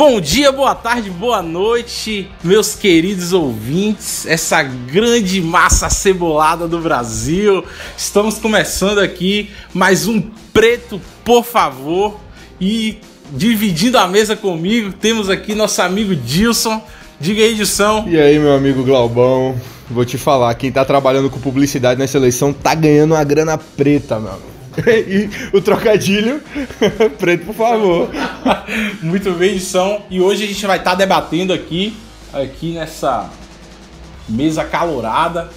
Bom dia, boa tarde, boa noite, meus queridos ouvintes, essa grande massa cebolada do Brasil. Estamos começando aqui mais um Preto, por favor. E dividindo a mesa comigo, temos aqui nosso amigo Dilson. Diga aí, Dilson. E aí, meu amigo Glaubão, vou te falar, quem tá trabalhando com publicidade nessa eleição tá ganhando uma grana preta, meu amigo. E o trocadilho, preto, por favor. Muito bem, edição. E hoje a gente vai estar tá debatendo aqui, aqui nessa mesa calorada.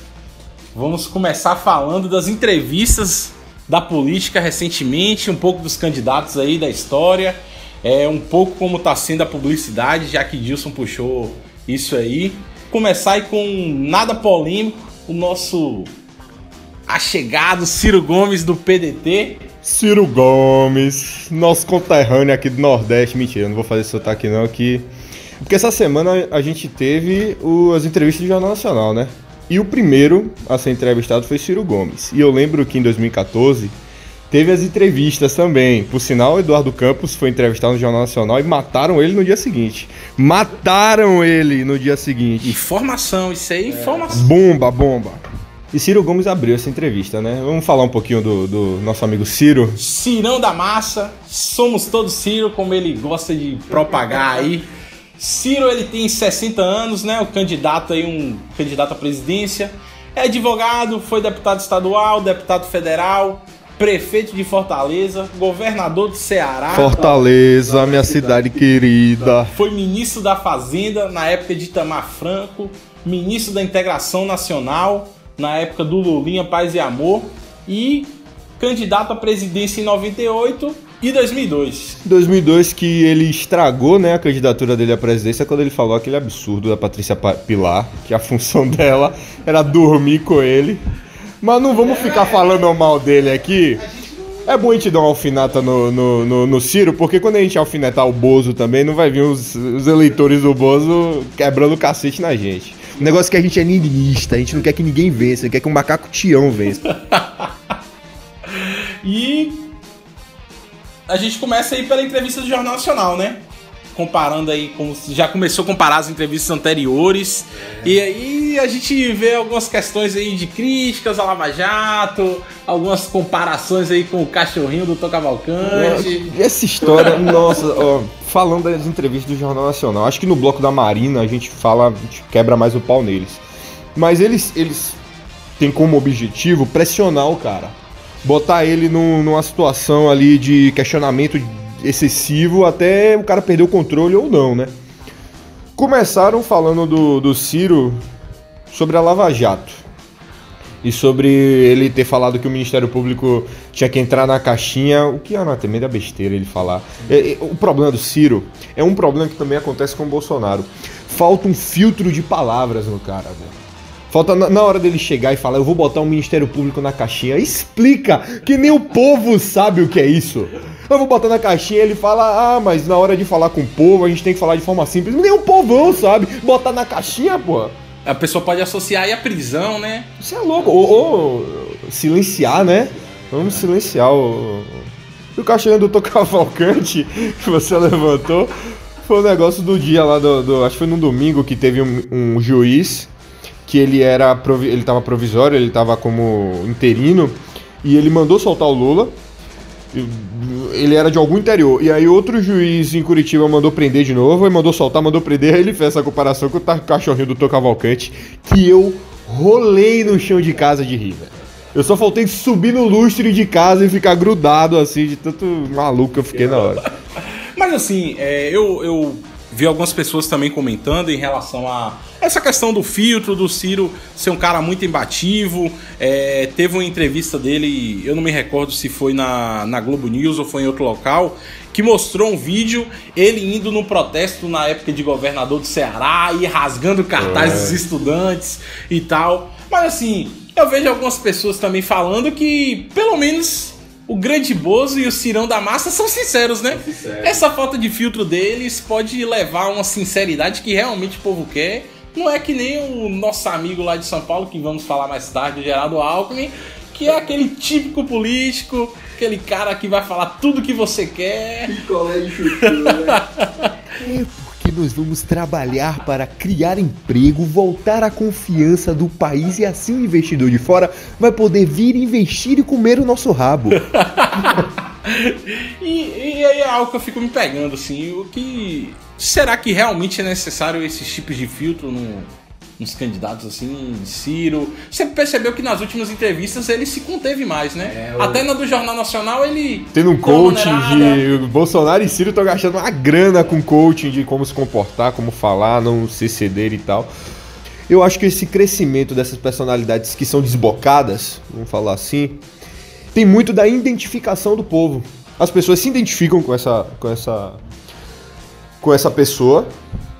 Vamos começar falando das entrevistas da política recentemente, um pouco dos candidatos aí da história, é um pouco como está sendo a publicidade, já que Dilson puxou isso aí. Começar aí com nada polêmico, o nosso achegado Ciro Gomes do PDT. Ciro Gomes, nosso conterrâneo aqui do Nordeste. Mentira, não vou fazer esse sotaque não, que... Porque essa semana a gente teve o, as entrevistas do Jornal Nacional, né? E o primeiro a ser entrevistado foi Ciro Gomes. E eu lembro que em 2014 teve as entrevistas também. Por sinal, Eduardo Campos foi entrevistado no Jornal Nacional e mataram ele no dia seguinte. Mataram ele no dia seguinte. Informação, isso aí é informação. Bomba, bomba. E Ciro Gomes abriu essa entrevista, né? Vamos falar um pouquinho do, do, nosso amigo Ciro. Cirão da massa, somos todos Ciro, como ele gosta de propagar aí. Ciro, ele tem 60 anos, né? O candidato aí, um candidato à presidência. É advogado, foi deputado estadual, deputado federal, prefeito de Fortaleza, governador do Ceará. Fortaleza, minha cidade querida. Foi ministro da Fazenda na época de Itamar Franco, ministro da Integração Nacional na época do Lulinha Paz e Amor e candidato à presidência em 98 e 2002. 2002 que ele estragou, né, a candidatura dele à presidência quando ele falou aquele absurdo da Patrícia Pilar, que a função dela era dormir com ele. Mas não vamos ficar falando mal dele aqui. É bom a gente dar uma alfinata no, no, no, no, Ciro, porque quando a gente alfinetar o Bozo também, não vai vir os, os eleitores do Bozo quebrando o cacete na gente. O negócio é que a gente é niilista, a gente não quer que ninguém vença, quer que um macaco tião vença. e a gente começa aí pela entrevista do Jornal Nacional, né? Comparando aí, como já começou a comparar as entrevistas anteriores. É. E aí a gente vê algumas questões aí de críticas a Lava Jato, algumas comparações aí com o cachorrinho do Tocavalcante. Essa história, nossa, ó, falando das entrevistas do Jornal Nacional, acho que no bloco da Marina a gente fala, a gente quebra mais o pau neles. Mas eles, eles têm como objetivo pressionar o cara. Botar ele num, numa situação ali de questionamento excessivo até o cara perder o controle ou não, né? Começaram falando do, do Ciro sobre a Lava Jato e sobre ele ter falado que o Ministério Público tinha que entrar na caixinha, o que é também da besteira ele falar. É, é, o problema do Ciro é um problema que também acontece com o Bolsonaro. Falta um filtro de palavras no cara, velho. Falta na, na hora dele chegar e falar, eu vou botar o Ministério Público na caixinha. Explica que nem o povo sabe o que é isso. Eu vou botar na caixinha ele fala, ah, mas na hora de falar com o povo a gente tem que falar de forma simples. Nem o povão sabe. Botar na caixinha, pô. A pessoa pode associar aí a prisão, né? Você é louco. Ou, ou silenciar, né? Vamos silenciar o. O caixinha do Cavalcante que você levantou foi o negócio do dia lá do, do. acho que foi no domingo que teve um, um juiz que ele era. Ele tava provisório, ele tava como interino. E ele mandou soltar o Lula ele era de algum interior. E aí outro juiz em Curitiba mandou prender de novo, e mandou soltar, mandou prender, aí ele fez essa comparação com o cachorrinho do Tô Cavalcante, que eu rolei no chão de casa de rir, velho. Eu só faltei subir no lustre de casa e ficar grudado assim, de tanto maluco que eu fiquei na hora. Mas assim, é, eu, eu vi algumas pessoas também comentando em relação a essa questão do filtro, do Ciro ser um cara muito embativo. É, teve uma entrevista dele, eu não me recordo se foi na, na Globo News ou foi em outro local, que mostrou um vídeo ele indo no protesto na época de governador do Ceará e rasgando cartazes é. dos estudantes e tal. Mas assim, eu vejo algumas pessoas também falando que, pelo menos, o grande Bozo e o Cirão da Massa são sinceros, né? Sincero. Essa falta de filtro deles pode levar a uma sinceridade que realmente o povo quer não é que nem o nosso amigo lá de São Paulo, que vamos falar mais tarde, o Geraldo Alckmin, que é aquele típico político, aquele cara que vai falar tudo que você quer. Picolé de chuchu, né? Nós vamos trabalhar para criar emprego, voltar a confiança do país e assim o investidor de fora vai poder vir investir e comer o nosso rabo. e, e aí é algo que eu fico me pegando, assim, o que. Será que realmente é necessário esses tipos de filtro no, nos candidatos assim, Ciro. Você percebeu que nas últimas entrevistas ele se conteve mais, né? É. Até na do Jornal Nacional ele. Tendo um coaching de. Bolsonaro e Ciro estão gastando uma grana com coaching de como se comportar, como falar, não se ceder e tal. Eu acho que esse crescimento dessas personalidades que são desbocadas, vamos falar assim, tem muito da identificação do povo. As pessoas se identificam com essa, com essa, com essa pessoa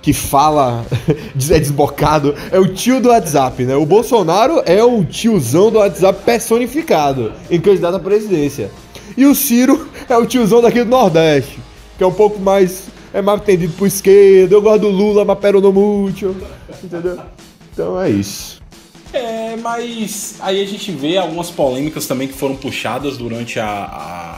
que fala, é desbocado, é o tio do WhatsApp, né? O Bolsonaro é o tiozão do WhatsApp personificado em candidato à presidência. E o Ciro é o tiozão daqui do Nordeste, que é um pouco mais. é mais atendido por esquerda. Eu gosto do Lula, mas pero no mútil. Entendeu? Então é isso. É, mas aí a gente vê algumas polêmicas também que foram puxadas durante a, a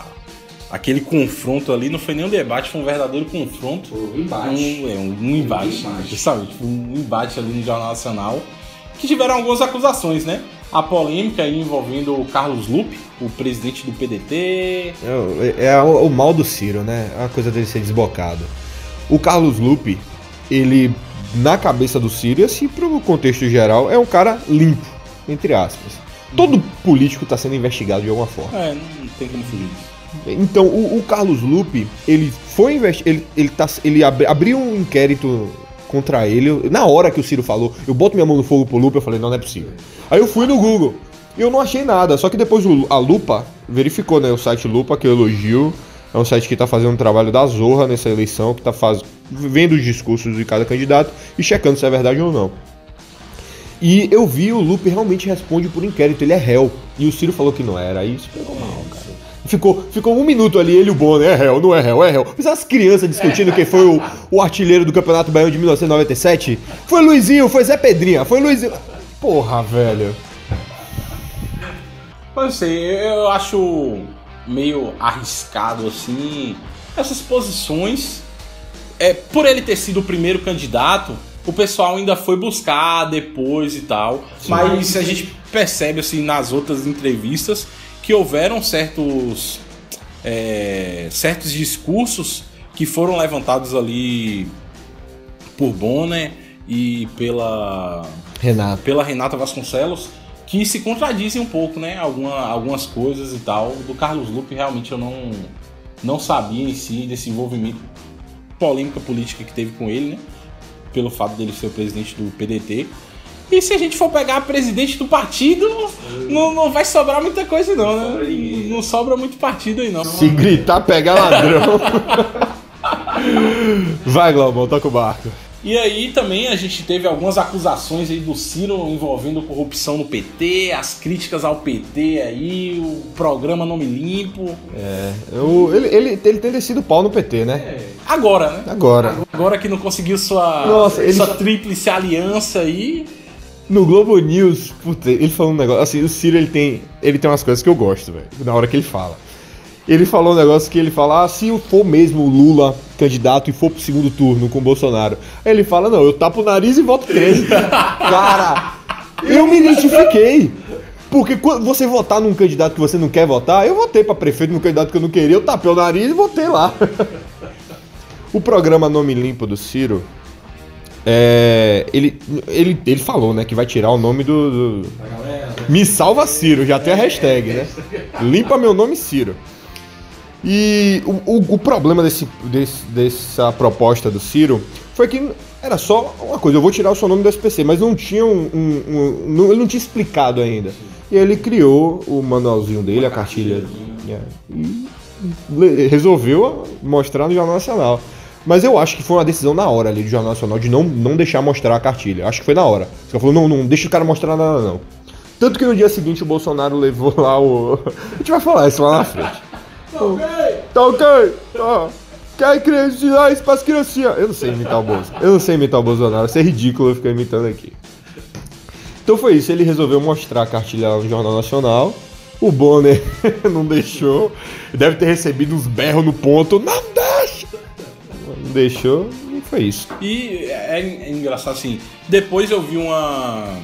aquele confronto ali não foi nem um debate, foi um verdadeiro confronto. Um embate. Um, é, um, um embate, um justamente. Um embate ali no Jornal Nacional. Que tiveram algumas acusações, né? A polêmica aí envolvendo o Carlos Lupe, o presidente do PDT. É, é o, o, mal do Ciro, né? É a coisa dele ser desbocado. O Carlos Lupe, ele, na cabeça do Ciro, e assim pro contexto geral, é um cara limpo, entre aspas. Todo político está sendo investigado de alguma forma. É, não tem como fugir disso. Então, o, o Carlos Lupe, ele foi investir. Ele, ele, tá, ele ab, abriu um inquérito contra ele. Na hora que o Ciro falou, eu boto minha mão no fogo pro Lupe, eu falei, não, não é possível. Aí eu fui no Google e eu não achei nada. Só que depois a Lupa verificou, né? O site Lupa, que eu elogio. É um site que tá fazendo um trabalho da zorra nessa eleição, que tá faz... vendo os discursos de cada candidato e checando se é verdade ou não. E eu vi o Lupe realmente responde por inquérito, ele é réu. E o Ciro falou que não era. Aí isso pegou mal, cara. Ficou, ficou um minuto ali, ele o Bonner, é réu, não é réu, é réu. Mas as crianças discutindo quem foi o, o artilheiro do Campeonato Baiano de 1997. Foi Luizinho, foi Zé Pedrinha, foi Luizinho. Porra, velho. Não sei, eu acho meio arriscado assim essas posições. É, por ele ter sido o primeiro candidato, o pessoal ainda foi buscar depois e tal. Sim. Mas a gente percebe assim nas outras entrevistas que houveram certos, é, certos discursos que foram levantados ali por Bonner e pela Renata. pela Renata Vasconcelos que se contradizem um pouco, né? Alguma, algumas coisas e tal. Do Carlos Lupe realmente eu não, não sabia em si desse envolvimento polêmica política que teve com ele, né? Pelo fato dele ser o presidente do PDT. E se a gente for pegar a presidente do partido, não, não vai sobrar muita coisa, não, né? Não sobra muito partido aí, não. Se gritar, pegar ladrão. vai, Globão, toca o barco. E aí também a gente teve algumas acusações aí do Ciro envolvendo corrupção no PT, as críticas ao PT aí, o programa Nome Limpo. É, eu, ele, ele, ele tem descido pau no PT, né? É. Agora, né? Agora. Agora que não conseguiu sua, Nossa, ele... sua tríplice aliança aí. No Globo News, puta, ele falou um negócio. Assim, o Ciro ele tem, ele tem umas coisas que eu gosto, velho, na hora que ele fala. Ele falou um negócio que ele fala: ah, se for mesmo o Lula candidato e for pro segundo turno com o Bolsonaro. Aí ele fala: não, eu tapo o nariz e voto 13. Cara, eu me identifiquei. Porque quando você votar num candidato que você não quer votar, eu votei para prefeito num candidato que eu não queria, eu tapei o nariz e votei lá. o programa Nome Limpo do Ciro é, ele, ele, ele falou, né, que vai tirar o nome do. do... Me salva Ciro, já tem a hashtag, né? Limpa meu nome Ciro. E o, o, o problema desse, desse, dessa proposta do Ciro foi que era só uma coisa, eu vou tirar o seu nome do SPC, mas não tinha um. um, um não, ele não tinha explicado ainda. E ele criou o manualzinho dele, a cartilha. É, e resolveu mostrar no Jornal Nacional. Mas eu acho que foi uma decisão na hora ali do Jornal Nacional de não, não deixar mostrar a cartilha. Acho que foi na hora. Você falou, não, não deixa o cara mostrar nada, não. Tanto que no dia seguinte o Bolsonaro levou lá o. A gente vai falar isso lá na frente. tá ok! Tá ok! Tá. Quer criança isso pras criancinhas? Eu não sei imitar o Bolsonaro. Eu não sei imitar o Bolsonaro. Isso é ridículo eu ficar imitando aqui. Então foi isso. Ele resolveu mostrar a cartilha lá no Jornal Nacional. O Bonner não deixou. Deve ter recebido uns berros no ponto. Não deixa! Deixou e foi isso. E é, é engraçado assim. Depois eu vi uma.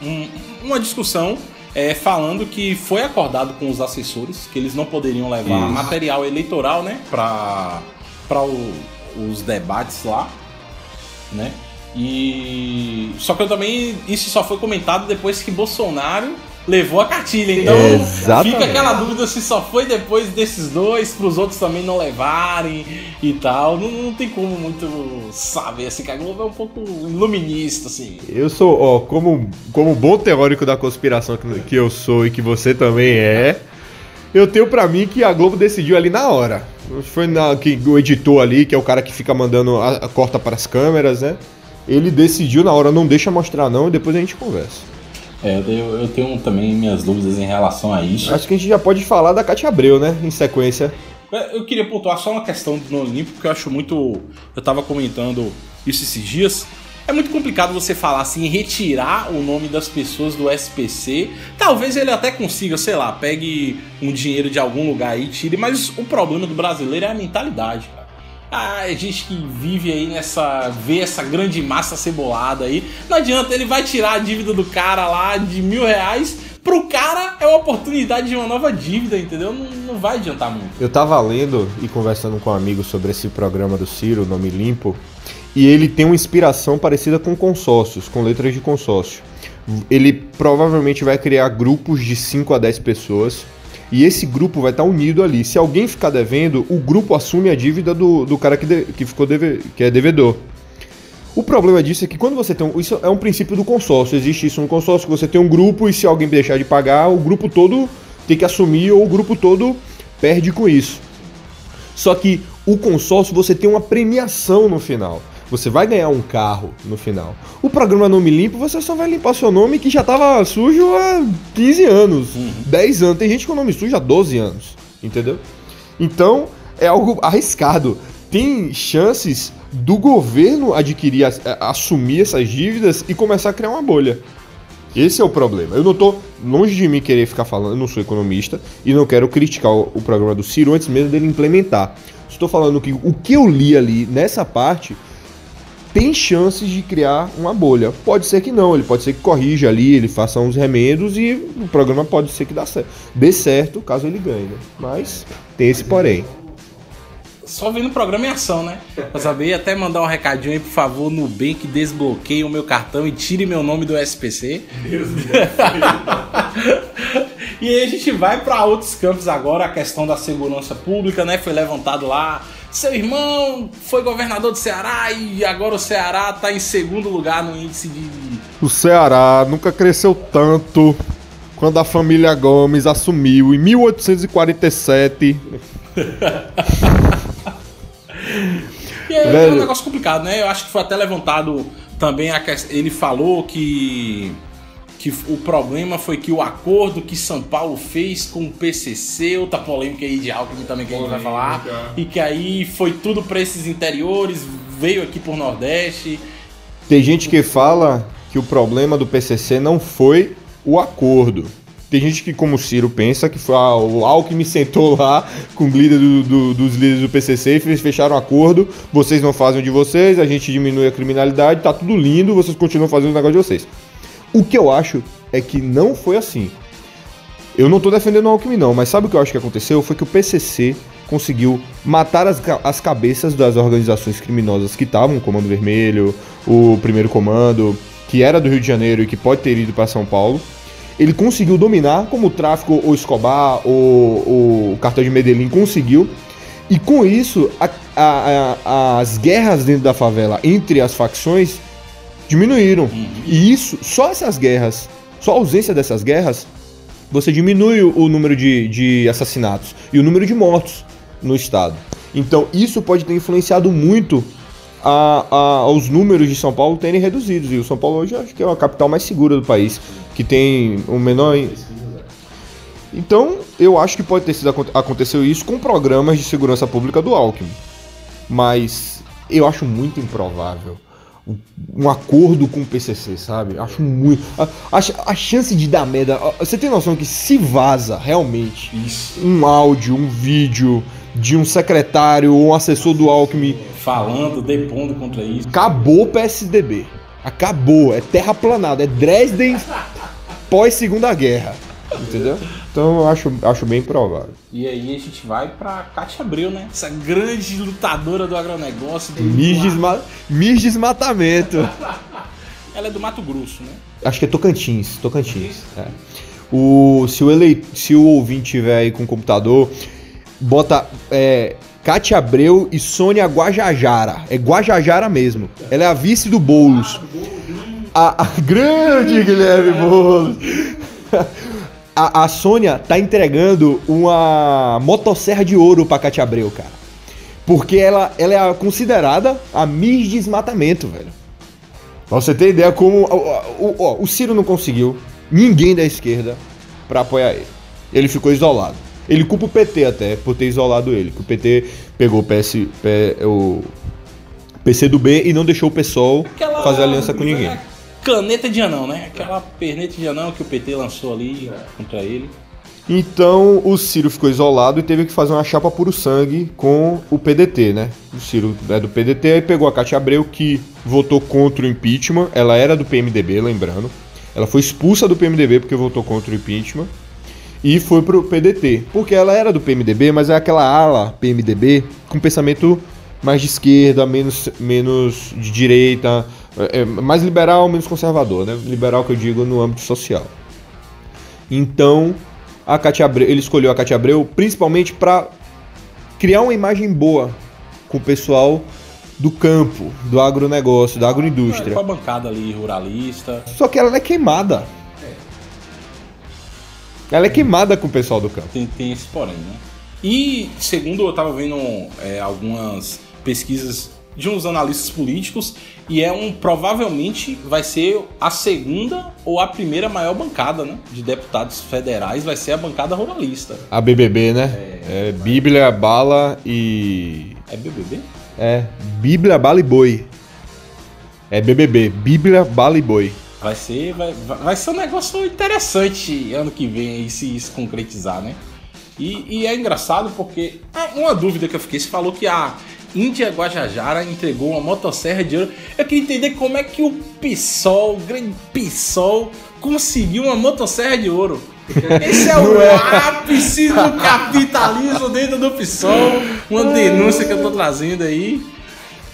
um- uma discussão é, falando que foi acordado com os assessores que eles não poderiam levar Isso. material eleitoral, né? Pra, pra o- os debates lá, né? E. Só que eu também. Isso só foi comentado depois que Bolsonaro levou a cartilha. Então Exatamente. fica aquela dúvida se só foi depois desses dois, pros outros também não levarem e tal. Não, não tem como muito saber, assim, que a Globo é um pouco iluminista, assim. Eu sou, ó, como, como bom teórico da conspiração que, que eu sou e que você também é, eu tenho pra mim que a Globo decidiu ali na hora. Foi na, que o editor ali, que é o cara que fica mandando a, a corta pras câmeras, né? Ele decidiu na hora, não deixa mostrar não, e depois a gente conversa. É, eu, eu tenho também minhas dúvidas em relação a isso. Acho que a gente já pode falar da Cátia Abreu, né? Em sequência. É, Eu queria pontuar só uma questão do No Limpo, porque eu acho muito. Eu tava comentando isso esses dias. É muito complicado você falar assim, retirar o nome das pessoas do SPC. Talvez ele até consiga, sei lá, pegue um dinheiro de algum lugar e tire, mas o problema do brasileiro é a mentalidade, cara. A gente que vive aí nessa. vê essa grande massa cebolada aí. Não adianta, ele vai tirar a dívida do cara lá de mil reais. Pro cara é uma oportunidade de uma nova dívida, entendeu? Não, não vai adiantar muito. Eu tava lendo e conversando com um amigo sobre esse programa do Ciro, Nome Limpo, e ele tem uma inspiração parecida com consórcios, com letras de consórcio. Ele provavelmente vai criar grupos de 5 a 10 pessoas, e esse grupo vai estar unido ali. Se alguém ficar devendo, o grupo assume a dívida do, do cara que, de- que ficou deve- que é devedor. O problema disso é que quando você tem um, isso é um princípio do consórcio. Existe isso no consórcio que você tem um grupo e se alguém deixar de pagar, o grupo todo tem que assumir ou o grupo todo perde com isso. Só que o consórcio você tem uma premiação no final. Você vai ganhar um carro no final. O programa Nome Limpo, você só vai limpar seu nome que já tava sujo há 15 anos, 10 anos. Tem gente com nome sujo há 12 anos, entendeu? Então, é algo arriscado. Tem chances do governo adquirir, assumir essas dívidas e começar a criar uma bolha. Esse é o problema. Eu não tô longe de mim querer ficar falando, eu não sou economista e não quero criticar o, o programa do Ciro antes mesmo dele implementar. Estou falando que o que eu li ali nessa parte tem chances de criar uma bolha. Pode ser que não, ele pode ser que corrija ali, ele faça uns remendos e o programa pode ser que dá certo. dê certo caso ele ganhe, né? Mas tem esse porém. Só vendo o programa em ação, né? Pra saber até mandar um recadinho aí, por favor, no bem que desbloqueie o meu cartão e tire meu nome do SPC. e aí a gente vai para outros campos agora, a questão da segurança pública, né? Foi levantado lá. Seu irmão foi governador do Ceará e agora o Ceará tá em segundo lugar no índice de. O Ceará nunca cresceu tanto quando a família Gomes assumiu em 1847. E é, é um negócio complicado, né? Eu acho que foi até levantado também a questão. Ele falou que. Que o problema foi que o acordo que São Paulo fez com o PCC, outra polêmica aí de Alckmin também que a gente vai falar, Polêmica. e que aí foi tudo para esses interiores, veio aqui por Nordeste. Tem gente que fala que o problema do PCC não foi o acordo. Tem gente que, como o Ciro, pensa que foi ah, o Alckmin sentou lá com o líder do- do- dos líderes do PCC e fez- fecharam um acordo. Vocês não fazem o de vocês, a gente diminui a criminalidade, tá tudo lindo, vocês continuam fazendo o negócio de vocês. O que eu acho é que não foi assim. Eu não tô defendendo o Alckmin não, mas sabe o que eu acho que aconteceu? Foi que o PCC conseguiu matar as, as cabeças das organizações criminosas que estavam, o Comando Vermelho, o Primeiro Comando, que era do Rio de Janeiro e que pode ter ido para São Paulo. Ele conseguiu dominar, como o tráfico, o Escobar, o, o cartel de Medellín conseguiu. E com isso, a- a- a- as guerras dentro da favela entre as facções diminuíram. E isso, só essas guerras, só a ausência dessas guerras, você diminui o o número de, de assassinatos e o número de mortos no estado. Então isso pode ter influenciado muito a, a- aos números de São Paulo terem reduzidos. E o São Paulo hoje acho que é a capital mais segura do país, que tem o menor. Então eu acho que pode ter sido aconte- aconteceu isso com programas de segurança pública do Alckmin. Mas eu acho muito improvável um- um acordo com o PCC, sabe? Acho muito. A, a- a chance de dar merda. Você tem noção que se vaza realmente Isso. um áudio, um vídeo de um secretário ou um assessor do Alckmin falando, depondo contra isso. Acabou o PSDB. Acabou. É terraplanado. É Dresden pós Segunda Guerra. Entendeu? Então eu acho, acho bem provável. E aí a gente vai pra Cátia Abreu, né? Essa grande lutadora do agronegócio. Do Miss, desma Miss Desmatamento. Ela é do Mato Grosso, né? Acho que é Tocantins. Tocantins. É. O, se, o ele, se o ouvinte tiver aí com o computador, bota é, Cátia Abreu e Sônia Guajajara. É Guajajara mesmo. Ela é a vice do Boulos. A, a grande Guilherme Boulos. A, a Sônia tá entregando uma motosserra de ouro pra Cátia Abreu, cara. Porque ela, ela é considerada a Miss Desmatamento, velho. Pra você ter ideia como. O, o, o, o Ciro não conseguiu ninguém da esquerda para apoiar ele. Ele ficou isolado. Ele culpa o PT até por ter isolado ele. Que o PT pegou o, PS, o PC do B e não deixou o PSOL Aquela fazer aliança com ninguém. Caneta de anão, né? Aquela perneta de anão que o PT lançou ali contra ele. Então o Ciro ficou isolado e teve que fazer uma chapa puro sangue com o PDT, né? O Ciro é do PDT, aí pegou a Cátia Abreu, que votou contra o impeachment. Ela era do PMDB, lembrando. Ela foi expulsa do PMDB porque votou contra o impeachment e foi pro PDT. Porque ela era do PMDB, mas é aquela ala PMDB com pensamento mais de esquerda, menos, menos de direita, é, é, mais liberal, menos conservador, né? Liberal que eu digo no âmbito social. Então, a Cátia Abreu, ele escolheu a Cátia Abreu principalmente para criar uma imagem boa com o pessoal do campo, do agronegócio, da agroindústria. Com a bancada ali ruralista. Só que ela é queimada. Ela é queimada com o pessoal do campo. Tem, tem esse porém, né? E segundo eu estava vendo é, algumas pesquisas de uns analistas políticos e é um provavelmente vai ser a segunda ou a primeira maior bancada, né, de deputados federais vai ser a bancada ruralista. A BBB, né? É, é Bíblia, bala e É BBB? É, Bíblia, bala e boi. É BBB, Bíblia, bala e boi. Vai ser, vai, vai ser um negócio interessante ano que vem aí se isso concretizar, né? E, e, é engraçado porque uma dúvida que eu fiquei, você falou que a Índia Guajajara entregou uma motosserra de ouro. Eu queria entender como é que o PSOL, o grande PSOL, conseguiu uma motosserra de ouro. Esse é o é. ápice do capitalismo dentro do PSOL. Uma denúncia que eu tô trazendo aí.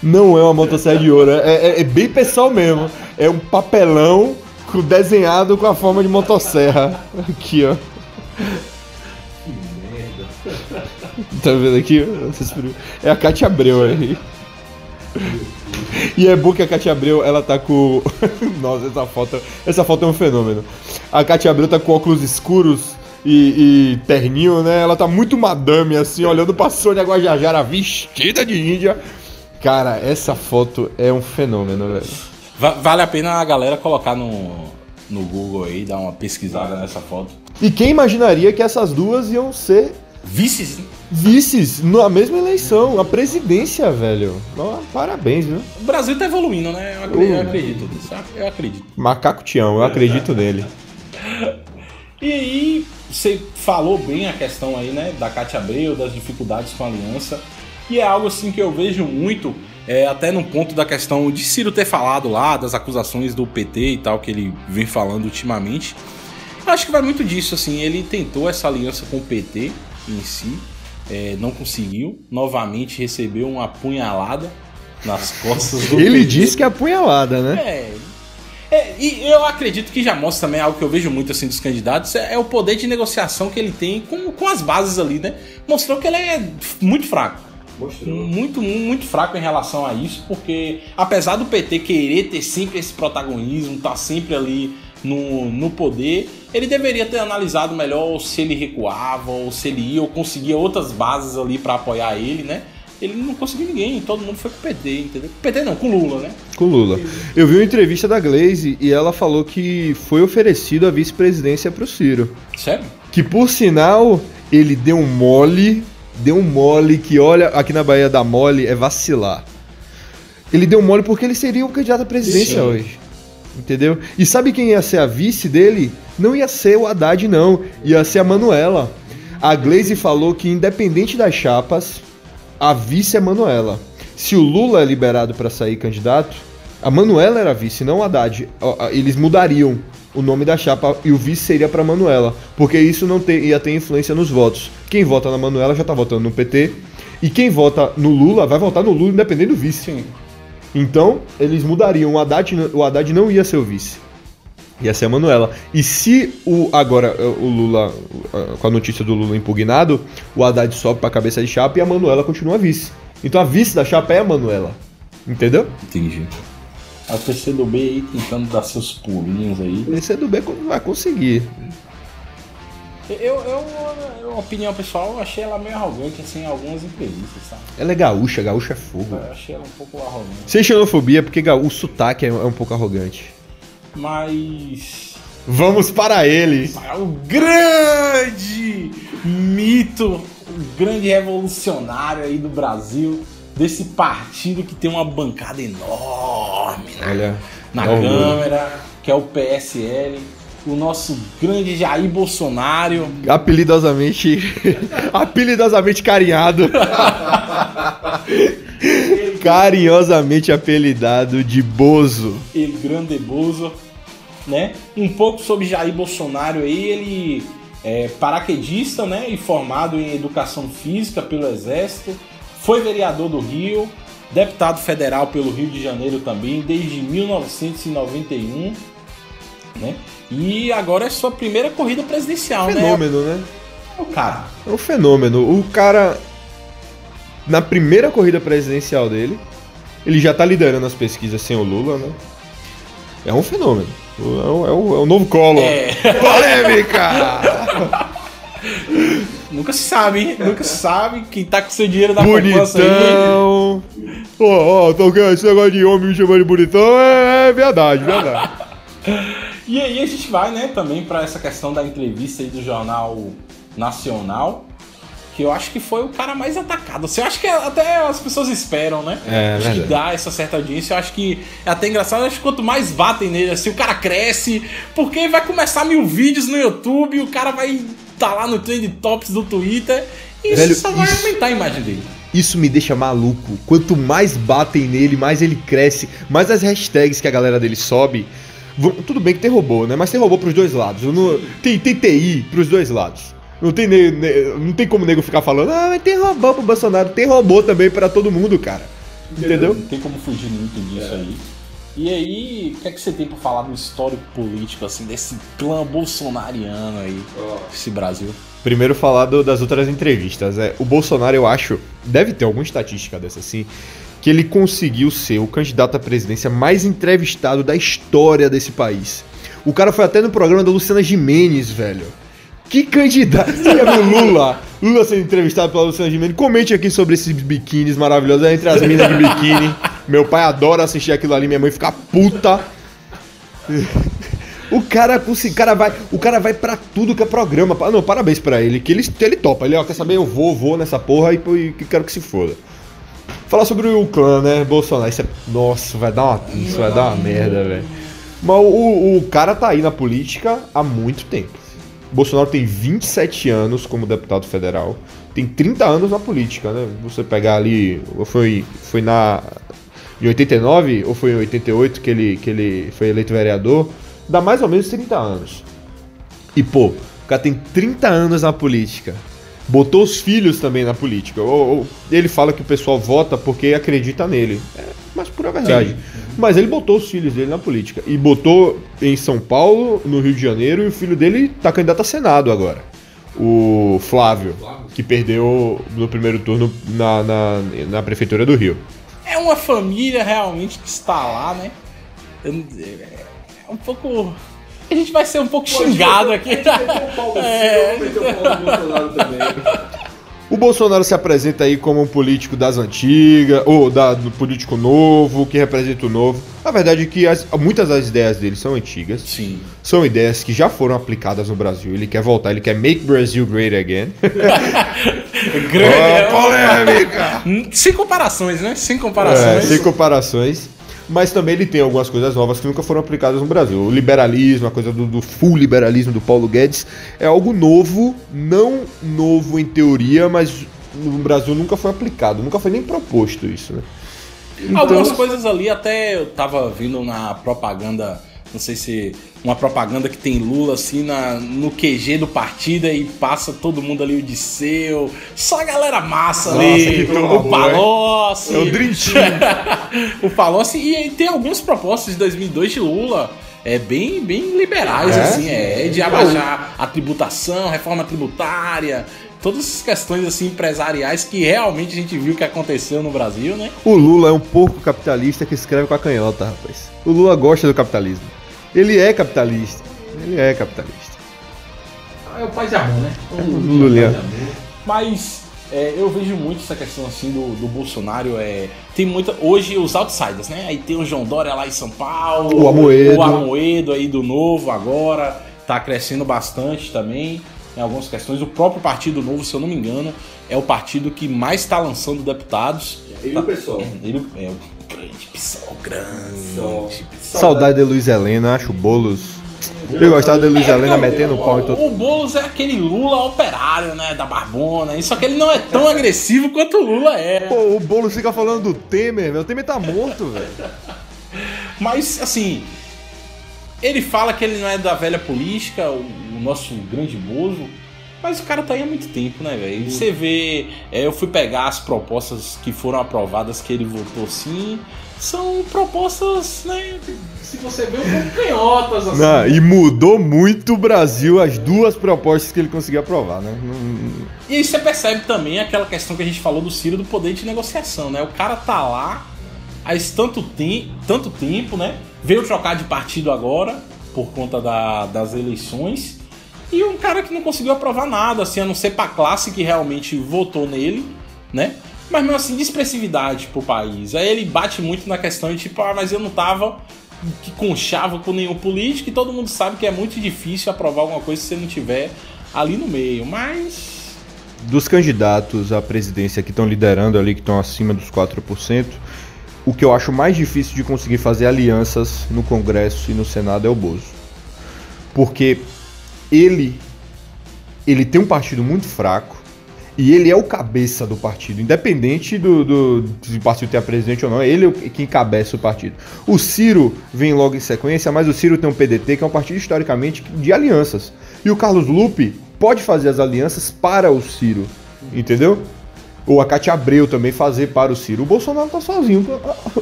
Não é uma motosserra de ouro, é, é, é bem pessoal mesmo. É um papelão desenhado com a forma de motosserra. Aqui, ó. Tá vendo aqui? É a Cátia Abreu aí. E é bom que a Cátia Abreu, ela tá com. Nossa, essa foto. Essa foto é um fenômeno. A Cátia Abreu tá com óculos escuros e, e terninho, né? Ela tá muito madame, assim, olhando pra Sônia Guajajara vestida de índia. Cara, essa foto é um fenômeno, velho. Vale a pena a galera colocar no, no Google aí, dar uma pesquisada nessa foto. E quem imaginaria que essas duas iam ser vices? Vices na mesma eleição, a presidência, velho. parabéns, viu? O Brasil tá evoluindo, né? Eu acredito, eu acredito nisso. Eu acredito. Macaco Tião, eu acredito nele. E aí, você falou bem a questão aí, né, da Cátia Abreu, das dificuldades com a aliança. E é algo assim que eu vejo muito, é, até no ponto da questão de Ciro ter falado lá, das acusações do PT e tal, que ele vem falando ultimamente. Eu acho que vai muito disso, assim, ele tentou essa aliança com o PT em si, é, não conseguiu, novamente recebeu uma apunhalada nas costas do Ele disse que é apunhalada, né? É, é, e eu acredito que já mostra também algo que eu vejo muito assim dos candidatos, é, é, o poder de negociação que ele tem com, com as bases ali, né? Mostrou que ele é muito fraco. Mostrou. Muito, muito fraco em relação a isso, porque apesar do PT querer ter sempre esse protagonismo, tá sempre ali no, no poder, ele deveria ter analisado melhor se ele recuava, ou se ele ia, ou conseguia outras bases ali para apoiar ele, né? Ele não conseguiu ninguém, todo mundo foi com o PT, entendeu? PT não, com Lula, né? Com Lula. Eu vi uma entrevista da Glaze e ela falou que foi oferecido a vice-presidência pro Ciro. Sério? Que por sinal, ele deu um mole deu um mole que, olha, aqui na Bahia da mole é vacilar. Ele deu mole porque ele seria o candidato à presidência Sim. hoje. Entendeu? E sabe quem ia ser a vice dele? Não ia ser o Haddad, não. Ia ser a Manuela. A Glaze falou que, independente das chapas, a vice é Manuela. Se o Lula é liberado para sair candidato, a Manuela era vice, não o Haddad. Eles mudariam o nome da chapa e o vice seria para Manuela, porque isso não ter, ia ter influência nos votos. Quem vota na Manuela já tá votando no PT, e quem vota no Lula vai votar no Lula independente do vice. Sim. Então, eles mudariam. O Haddad, o Haddad não ia ser o vice. Ia ser a Manuela. E se o agora o Lula, com a notícia do Lula impugnado, o Haddad sobe para cabeça de chapa e a Manuela continua vice. Então a vice da chapa é a Manuela. Entendeu? Entendi. A PCdoB aí tentando dar seus pulinhos aí. O PCdoB vai conseguir. Eu, eu, opinião pessoal, achei ela meio arrogante, assim, em algumas entrevistas, sabe? Ela é gaúcha, gaúcha é fogo. Eu achei ela um pouco arrogante. Sem xenofobia, porque o sotaque é, é um pouco arrogante. Mas. Vamos para ele! Para o grande mito, o grande revolucionário aí do Brasil, desse partido que tem uma bancada enorme né? Olha, na Câmara, que é o PSL o nosso grande Jair Bolsonaro. Apelidosamente. apelidosamente carinhado. Carinhosamente apelidado de Bozo. El Grande Bozo. Né? Um pouco sobre Jair Bolsonaro aí, ele é paraquedista, né? E formado em educação física pelo Exército. Foi vereador do Rio, deputado federal pelo Rio de Janeiro também, desde 1991. Né? E agora é sua primeira corrida presidencial, fenômeno, né? né? O cara. É um fenômeno. O cara, na primeira corrida presidencial dele, ele já tá liderando as pesquisas sem o Lula, né? É um fenômeno. É o, é o, é o novo colo. É. Polêmica! Nunca se sabe, hein? Nunca se sabe quem tá com seu dinheiro da poupança aí. Ó, ó, tô esse negócio de homem me chamando de bonitão é, é verdade, verdade. E aí a gente vai, né, também para essa questão da entrevista aí do Jornal Nacional, que eu acho que foi o cara mais atacado. Eu acho que até as pessoas esperam, né? É, acho que dá essa certa audiência. Eu acho que é até engraçado. Eu acho que quanto mais batem nele, assim, o cara cresce, porque vai começar mil vídeos no YouTube, o cara vai estar tá lá no Trend Tops do Twitter, e Velho, isso só vai isso... aumentar a imagem dele. Isso me deixa maluco. Quanto mais batem nele, mais ele cresce, mais as hashtags que a galera dele sobe tudo bem que tem robô, né? Mas tem robô pros dois lados. Não, tem, tem TI pros dois lados. Não tem, não tem como o nego ficar falando, ah, mas tem robô pro Bolsonaro. Tem robô também para todo mundo, cara. Entendeu? Não tem como fugir muito disso é. aí. E aí, o que é que você tem pra falar do histórico político, assim, desse clã bolsonariano aí, oh. esse Brasil? Primeiro falar do, das outras entrevistas. É, o Bolsonaro, eu acho, deve ter alguma estatística dessa assim, que ele conseguiu ser o candidato à presidência mais entrevistado da história desse país. O cara foi até no programa da Luciana Jimenez, velho. Que candidato! Você já viu Lula? Lula sendo entrevistado pela Luciana Gimenez. Comente aqui sobre esses biquínis maravilhosos entre as minas de biquíni. Meu pai adora assistir aquilo ali, minha mãe fica puta. O cara, o cara vai, o cara vai para tudo que é programa. Não, parabéns para ele, que ele, ele topa. Ele, ó, quer saber, eu vou, vou nessa porra e, e quero que se foda. Falar sobre o clã, né? Bolsonaro. Isso é, nossa, vai dar uma, isso vai dar uma merda, velho. Mas o, o cara tá aí na política há muito tempo. Bolsonaro tem 27 anos como deputado federal, tem 30 anos na política, né? Você pegar ali, foi, foi na em 89 ou foi em 88 que ele, que ele foi eleito vereador, dá mais ou menos 30 anos. E pô, o cara tem 30 anos na política botou os filhos também na política. Ou, ou, ele fala que o pessoal vota porque acredita nele. É, mas pura verdade. Sim. Mas ele botou os filhos dele na política. E botou em São Paulo, no Rio de Janeiro, e o filho dele tá candidato a Senado agora. O Flávio, que perdeu no primeiro turno na, na, na Prefeitura do Rio. É uma família realmente que está lá, né? É um pouco a gente vai ser um pouco Pô, xingado aqui. É. O Bolsonaro se apresenta aí como um político das antigas, ou da, do político novo, que representa o novo. A verdade é que as, muitas das ideias dele são antigas. Sim. São ideias que já foram aplicadas no Brasil. Ele quer voltar, ele quer make Brazil great again. Grande oh, polêmica! Sem comparações, né? Sem comparações. É, sem comparações. Mas também ele tem algumas coisas novas que nunca foram aplicadas no Brasil. O liberalismo, a coisa do, do full liberalismo do Paulo Guedes, é algo novo, não novo em teoria, mas no Brasil nunca foi aplicado, nunca foi nem proposto isso, né? Então... Algumas coisas ali até eu tava vindo na propaganda, não sei se uma propaganda que tem Lula assim na, no QG do partido e passa todo mundo ali o Disseu, só a galera massa Nossa, ali, o Palocci. É o Dream o Palocci e tem algumas propostas de 2002 de Lula é bem, bem liberais, é? assim, é, de abaixar a tributação, reforma tributária, todas essas questões assim empresariais que realmente a gente viu que aconteceu no Brasil, né? O Lula é um porco capitalista que escreve com a canhota, rapaz. O Lula gosta do capitalismo. Ele é capitalista. Ele é capitalista. É o pai de amor, né? O Lula. Mas é, eu vejo muito essa questão assim do, do Bolsonaro. É, tem muita. Hoje os outsiders, né? Aí tem o João Dória lá em São Paulo. O Amoedo. O Amoedo aí do novo agora. Tá crescendo bastante também em algumas questões. O próprio Partido Novo, se eu não me engano, é o partido que mais está lançando deputados. Ele tá, o pessoal. Ele é o grande PSOL, grande. Saudade de Luiz Helena, acho bolos. Eu gostava de Luiz é, Helena metendo o pau em todo. O Boulos é aquele Lula operário, né? Da Barbona. Só que ele não é tão agressivo quanto o Lula é. Pô, o Boulos fica falando do Temer, velho. O Temer tá morto, velho. Mas, assim. Ele fala que ele não é da velha política, o, o nosso grande Bozo. Mas o cara tá aí há muito tempo, né, velho? Você vê. É, eu fui pegar as propostas que foram aprovadas que ele votou sim. São propostas, né? Se você vê, um pouco canhotas, assim. Não, e mudou muito o Brasil as duas propostas que ele conseguiu aprovar, né? E aí você percebe também aquela questão que a gente falou do Ciro do poder de negociação, né? O cara tá lá há tanto, te tanto tempo, né? Veio trocar de partido agora, por conta da, das eleições. E um cara que não conseguiu aprovar nada, assim, a não ser pra classe que realmente votou nele, né? Mas mesmo assim, de expressividade pro país. Aí ele bate muito na questão de tipo, ah, mas eu não tava que conchava com nenhum político e todo mundo sabe que é muito difícil aprovar alguma coisa se você não tiver ali no meio. Mas. Dos candidatos à presidência que estão liderando ali, que estão acima dos 4%, o que eu acho mais difícil de conseguir fazer alianças no Congresso e no Senado é o Bozo. Porque ele ele tem um partido muito fraco e ele é o cabeça do partido, independente do, do se o partido tem a presidente ou não, é ele que encabeça o partido. O Ciro vem logo em sequência, mas o Ciro tem um PDT que é um partido historicamente de alianças. E o Carlos Lupe pode fazer as alianças para o Ciro, entendeu? Ou a Cátia Abreu também fazer para o Ciro. O Bolsonaro tá sozinho,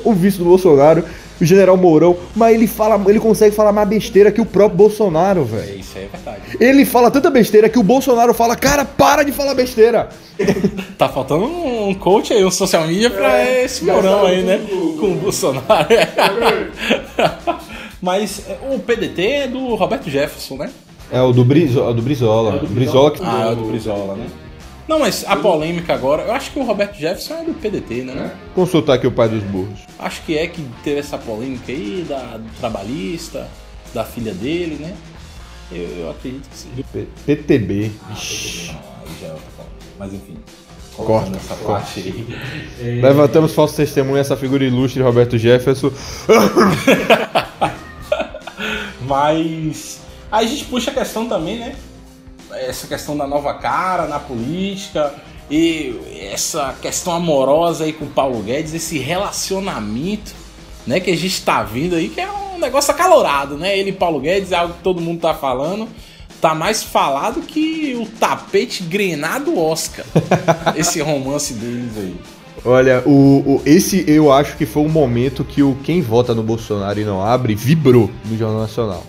o vice do Bolsonaro o general Mourão, mas ele fala, ele consegue falar mais besteira que o próprio Bolsonaro, velho. É, isso aí é verdade. Ele fala tanta besteira que o Bolsonaro fala, cara, para de falar besteira. tá faltando um coach aí, um social media pra é, esse Mourão aí, né? Com o Bolsonaro. mas é, o PDT é do Roberto Jefferson, né? É o do, Brizo, do Brizola. É do Brizola. que... Ah, é o do Brizola, né? Não, mas a polêmica agora, eu acho que o Roberto Jefferson é do PDT, né? É. Consultar aqui o pai dos burros. Acho que é que teve essa polêmica aí da do trabalhista, da filha dele, né? Eu, eu acredito que sim. PTB. Ah, PTB não, aí já é outra Mas enfim. Corta essa parte aí. Levantamos falso testemunho essa figura ilustre, Roberto Jefferson. Mas. Aí a gente puxa a questão também, né? Essa questão da nova cara na política e essa questão amorosa aí com o Paulo Guedes, esse relacionamento, né, que a gente tá vindo aí, que é um negócio acalorado, né? Ele e Paulo Guedes é algo que todo mundo tá falando. Tá mais falado que o tapete grenado Oscar. esse romance deles aí. Olha, o, o, esse eu acho que foi o momento que o quem vota no Bolsonaro e não abre vibrou no Jornal Nacional.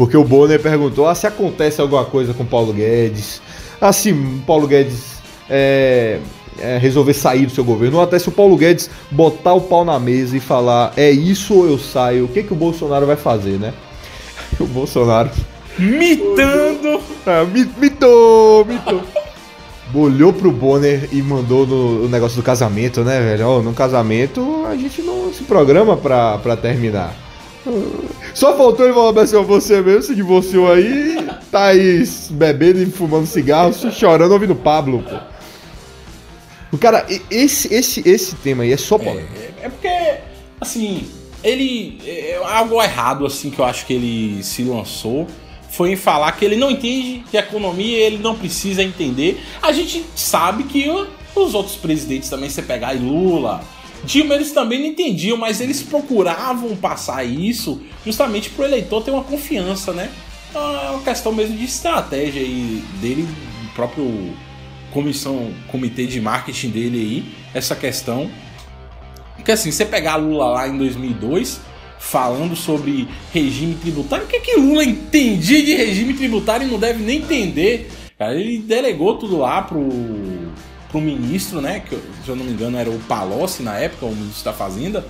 Porque o Bonner perguntou ah, se acontece alguma coisa com Paulo Guedes, ah, se Paulo Guedes é, é, resolver sair do seu governo, ou até se o Paulo Guedes botar o pau na mesa e falar é isso ou eu saio, o que, que o Bolsonaro vai fazer, né? O Bolsonaro. Mitando! É, mitou, mitou. Olhou pro Bonner e mandou no, no, negócio do casamento, né, velho? Oh, no casamento a gente não se programa pra, pra terminar. Só faltou ele falar assim, você mesmo se divorciou aí, tá aí bebendo e fumando cigarro, chorando ouvindo Pablo, pô. O cara, esse, esse, esse tema aí é só polêmico. É, é, porque, assim, ele. É, algo errado, assim, que eu acho que ele se lançou foi em falar que ele não entende de economia ele não precisa entender. A gente sabe que os outros presidentes também, você pegar e Lula, Dilma, eles também não entendiam, mas eles procuravam passar isso justamente para o eleitor ter uma confiança, né? Então, é uma questão mesmo de estratégia aí dele, do próprio comissão, comitê de marketing dele aí, essa questão. Porque assim, você pegar Lula lá em 2002, falando sobre regime tributário. O que, é que Lula entendia de regime tributário e não deve nem entender? Cara, ele delegou tudo lá pro, pro ministro, né? Que se eu não me engano era o Palocci na época, o ministro da Fazenda.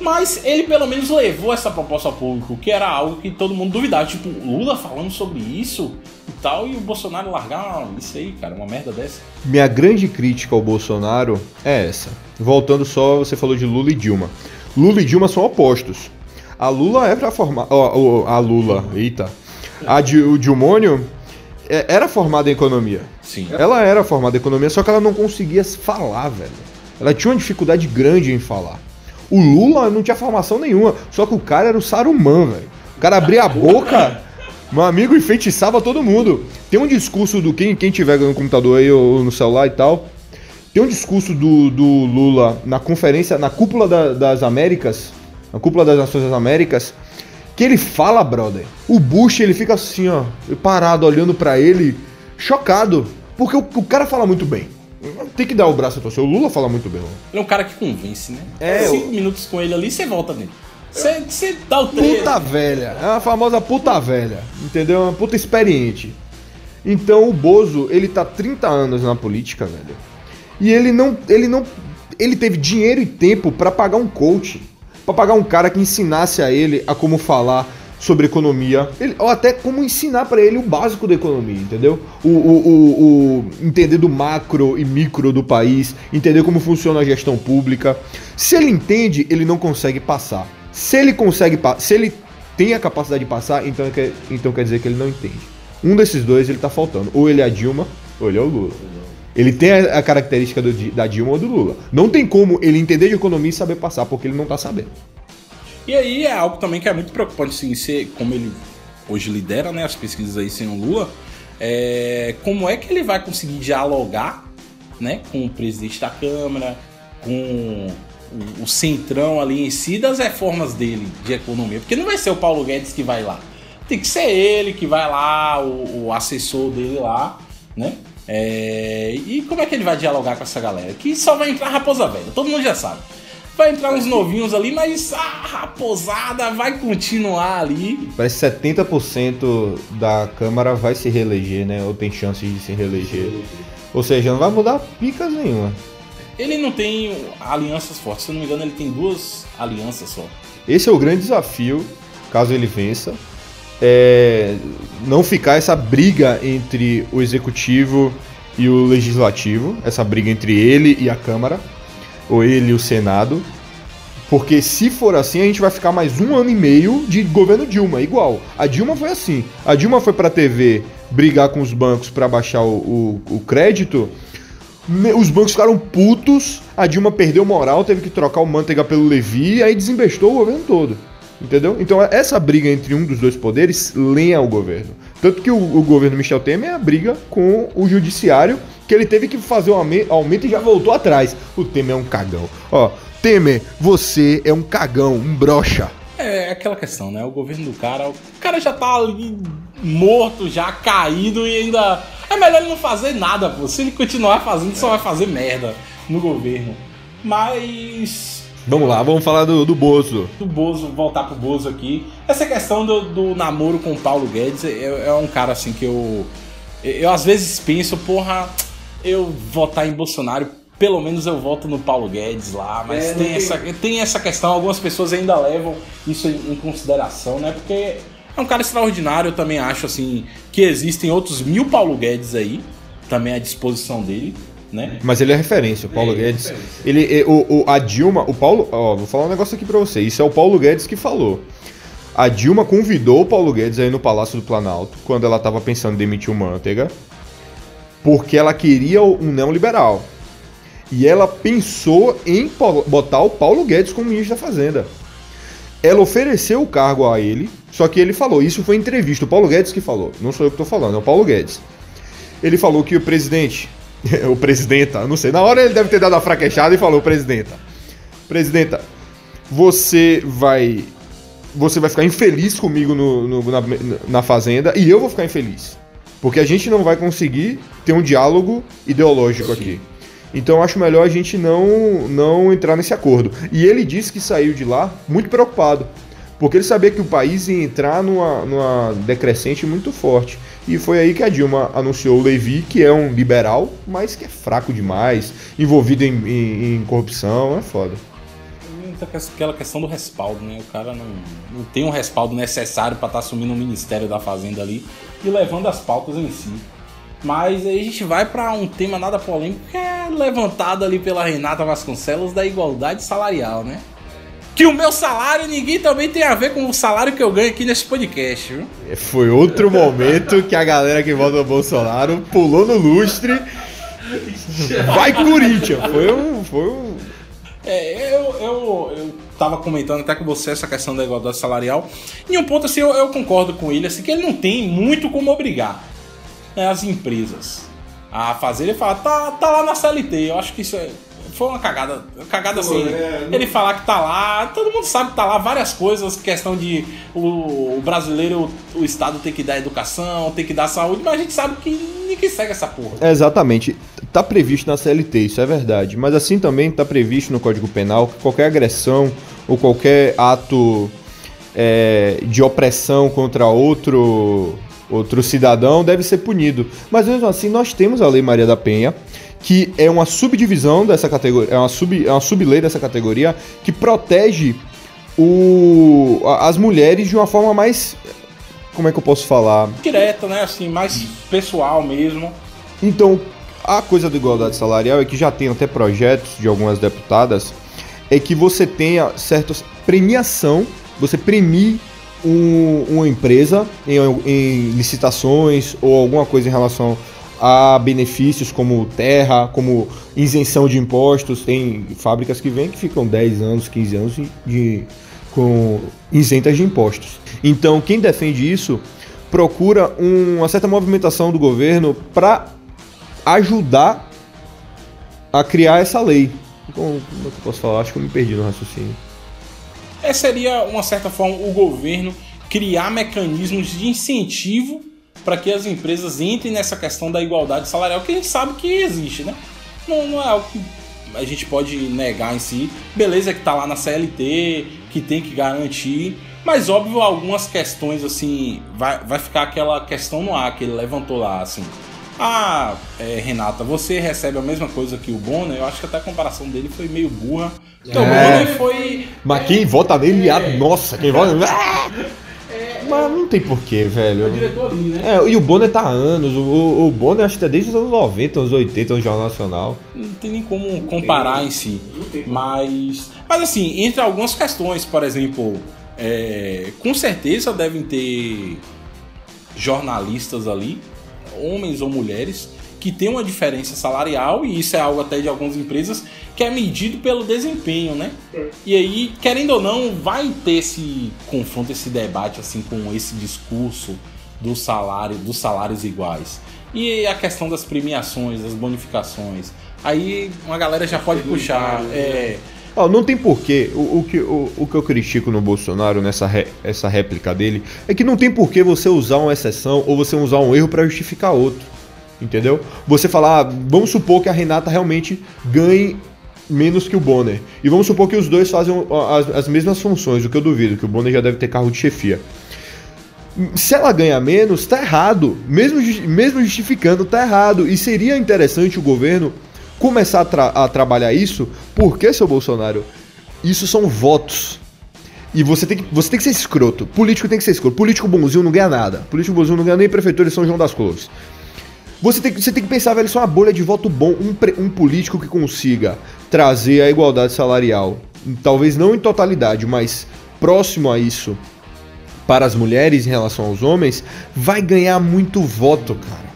Mas ele pelo menos levou essa proposta ao público, que era algo que todo mundo duvidava. Tipo, Lula falando sobre isso e tal, e o Bolsonaro largar isso aí, cara, uma merda dessa. Minha grande crítica ao Bolsonaro é essa. Voltando só, você falou de Lula e Dilma. Lula e Dilma são opostos. A Lula é para formar. Oh, a Lula, eita. A o Dilmônio é, era formada em economia. Sim. Ela era formada em economia, só que ela não conseguia falar, velho. Ela tinha uma dificuldade grande em falar. O Lula não tinha formação nenhuma, só que o cara era o Saruman, velho. O cara abria a boca, meu amigo, enfeitiçava todo mundo. Tem um discurso do quem, quem tiver no computador aí ou no celular e tal. Tem um discurso do, do Lula na conferência, na cúpula da, das Américas, na cúpula das Nações das Américas, que ele fala, brother. O Bush, ele fica assim, ó, parado, olhando para ele, chocado. Porque o, o, cara fala muito bem. Tem que dar o braço a torcer. O Lula fala muito bem. Ele é um cara que convence, né? É, Cinco eu... minutos com ele ali, você volta nele. Você, você dá o treino. Puta velha. É uma famosa puta velha. Entendeu? Uma puta experiente. Então o Bozo, ele tá 30 anos na política, velho. E ele não, ele não, ele teve dinheiro e tempo para pagar um coach, para pagar um cara que ensinasse a ele a como falar sobre economia, ele, ou até como ensinar para ele o básico da economia, entendeu? O, o, o, o, entender do macro e micro do país, entender como funciona a gestão pública. Se ele entende, ele não consegue passar. Se ele consegue, se ele tem a capacidade de passar, então, então quer dizer que ele não entende. Um desses dois ele tá faltando. Ou ele é a Dilma, ou ele é o Lula. Ele tem a, característica do, da Dilma ou do Lula. Não tem como ele entender de economia e saber passar, porque ele não tá sabendo. E aí é algo também que é muito preocupante, assim, ser como ele hoje lidera né, as pesquisas aí sem o Lula. É, como é que ele vai conseguir dialogar né, com o presidente da Câmara, com o, o centrão ali em si das reformas dele de economia? Porque não vai ser o Paulo Guedes que vai lá. Tem que ser ele que vai lá, o, o assessor dele lá, né? É, e como é que ele vai dialogar com essa galera? Que só vai entrar raposa velha, todo mundo já sabe. Vai entrar uns novinhos ali, mas a raposada vai continuar ali. Parece 70% da Câmara vai se reeleger, né? Ou tem chances de se reeleger. Ou seja, não vai mudar picas nenhuma. Ele não tem alianças fortes, se eu não me engano, ele tem duas alianças só. Esse é o grande desafio, caso ele vença é, não ficar essa briga entre o executivo e o legislativo, essa briga entre ele e a Câmara, ou ele e o Senado. Porque se for assim, a gente vai ficar mais um ano e meio de governo Dilma, igual. A Dilma foi assim. A Dilma foi pra TV brigar com os bancos para baixar o, o, o crédito. Os bancos ficaram putos, a Dilma perdeu moral, teve que trocar o manteiga pelo Levi, aí desembestou o governo todo. Entendeu? Então essa briga entre um dos dois poderes lenha o governo. Tanto que o, o governo Michel Temer é a briga com o judiciário, que ele teve que fazer um aumento e já voltou atrás. O Temer é um cagão. Ó, Temer, você é um cagão, um brocha. É, é aquela questão, né? O governo do cara, o cara já tá ali morto, já caído e ainda. É melhor ele não fazer nada, pô. Se ele continuar fazendo, só vai fazer merda no governo. Mas Vamos lá, vamos falar do, do Bozo. Do Bozo, voltar pro Bozo aqui. Essa questão do, do namoro com o Paulo Guedes é, é, um cara assim que eu. Eu às vezes penso, porra, eu votar em Bolsonaro, pelo menos eu voto no Paulo Guedes lá, mas é, tem. Essa, tem essa questão, algumas pessoas ainda levam isso em, em consideração, né? Porque é um cara extraordinário, eu também acho assim que existem outros mil Paulo Guedes aí, também à disposição dele né? Mas ele é referência, o Paulo é, Guedes. É ele, o, o, a Dilma, o Paulo, ó, vou falar um negócio aqui para você. Isso é o Paulo Guedes que falou. A Dilma convidou o Paulo Guedes aí no Palácio do Planalto quando ela estava pensando em demitir o Manteiga, porque ela queria um neoliberal. E ela pensou em botar o Paulo Guedes como ministro da Fazenda. ela ofereceu o cargo a ele, só que ele falou, isso foi entrevista, o Paulo Guedes que falou, não sou eu que tô falando, é o Paulo Guedes. Ele falou que o presidente, o presidenta, não sei, na hora ele deve ter dado a fraquejada e falou, presidenta, presidenta, você vai você vai ficar infeliz comigo no, no, na, na Fazenda e eu vou ficar infeliz. Porque a gente não vai conseguir ter um diálogo ideológico Sim. aqui. Então acho melhor a gente não, não entrar nesse acordo. E ele disse que saiu de lá muito preocupado. Porque ele sabia que o país ia entrar numa, numa decrescente muito forte. E foi aí que a Dilma anunciou o Levi, que é um liberal, mas que é fraco demais, envolvido em, em, em corrupção, é foda aquela questão do respaldo, né? O cara não, não tem um respaldo necessário para estar tá assumindo o Ministério da Fazenda ali e levando as pautas em si. Mas aí a gente vai para um tema nada polêmico que é levantado ali pela Renata Vasconcelos da igualdade salarial, né? Que o meu salário ninguém também tem a ver com o salário que eu ganho aqui nesse podcast, viu? É, foi outro momento que a galera que vota no Bolsonaro pulou no lustre. Vai Corinthians! Foi um. Foi um... É, eu, eu, eu tava comentando até com você essa questão da igualdade salarial. Em um ponto, assim, eu, eu concordo com ele, assim, que ele não tem muito como obrigar né, as empresas a fazer. Ele fala, tá, tá lá na CLT. Eu acho que isso é, foi uma cagada. Cagada assim. É, ele falar que tá lá, todo mundo sabe que tá lá várias coisas, questão de o, o, brasileiro, o Estado tem que dar educação, tem que dar saúde, mas a gente sabe que ninguém segue essa porra. É, exatamente. Tá previsto na CLT, isso é verdade. Mas assim também tá previsto no Código Penal que qualquer agressão ou qualquer ato é, de opressão contra outro outro cidadão deve ser punido. Mas mesmo assim, nós temos a Lei Maria da Penha, que é uma subdivisão dessa categoria, é uma, sub, é uma sublei dessa categoria, que protege o, as mulheres de uma forma mais. Como é que eu posso falar? Direta, né? Assim, mais pessoal mesmo. Então, a coisa da igualdade salarial é que já tem até projetos de algumas deputadas, é que você tenha certas premiação, você premie um, uma empresa em, em licitações ou alguma coisa em relação a benefícios como terra, como isenção de impostos. Tem fábricas que vêm que ficam 10 anos, 15 anos de, com isentas de impostos. Então, quem defende isso procura um, uma certa movimentação do governo para ajudar a criar essa lei. Como, como é que eu posso falar? Acho que eu me perdi no raciocínio. É, seria, uma certa forma, o governo criar mecanismos de incentivo para que as empresas entrem nessa questão da igualdade salarial, que a gente sabe que existe, né? Não, não é algo que a gente pode negar em si. Beleza que tá lá na CLT, que tem que garantir, mas óbvio algumas questões assim, vai, vai ficar aquela questão no ar que ele levantou lá, assim. Ah, é, Renata, você recebe a mesma coisa que o Bonner? Eu acho que até a comparação dele foi meio burra. Então, é. o Bonner foi. Mas quem vota nele, é. nossa, quem vota. É, Mas não tem porquê, velho. É o diretor ali, né? É, e o Bonner tá há anos. O, o Bonner acho que é desde os anos 90, anos 80 no Jornal Nacional. Não tem nem como comparar tem, em si. Mas. Mas assim, entre algumas questões, por exemplo, é, com certeza devem ter jornalistas ali homens ou mulheres, que tem uma diferença salarial, e isso é algo até de algumas empresas, que é medido pelo desempenho, né? E aí, querendo ou não, vai ter esse confronto, esse debate assim com esse discurso do salário, dos salários iguais. E a questão das premiações, das bonificações. Aí uma galera já pode puxar. É, Oh, não tem porquê. O, o, que, o, o que eu critico no Bolsonaro, nessa ré, essa réplica dele, é que não tem porquê você usar uma exceção ou você usar um erro para justificar outro. Entendeu? Você falar, ah, vamos supor que a Renata realmente ganhe menos que o Bonner. E vamos supor que os dois fazem as, as mesmas funções, o que eu duvido, que o Bonner já deve ter carro de chefia. Se ela ganha menos, tá errado. Mesmo, mesmo justificando, tá errado. E seria interessante o governo começar a, tra a trabalhar isso, porque, seu Bolsonaro, isso são votos. E você tem, que, você tem que ser escroto. Político tem que ser escroto. Político bonzinho não ganha nada. Político bonzinho não ganha nem prefeitura de São João das Flores. Você tem, você tem que pensar, velho, isso é uma bolha de voto bom. Um, um político que consiga trazer a igualdade salarial, talvez não em totalidade, mas próximo a isso, para as mulheres em relação aos homens, vai ganhar muito voto, cara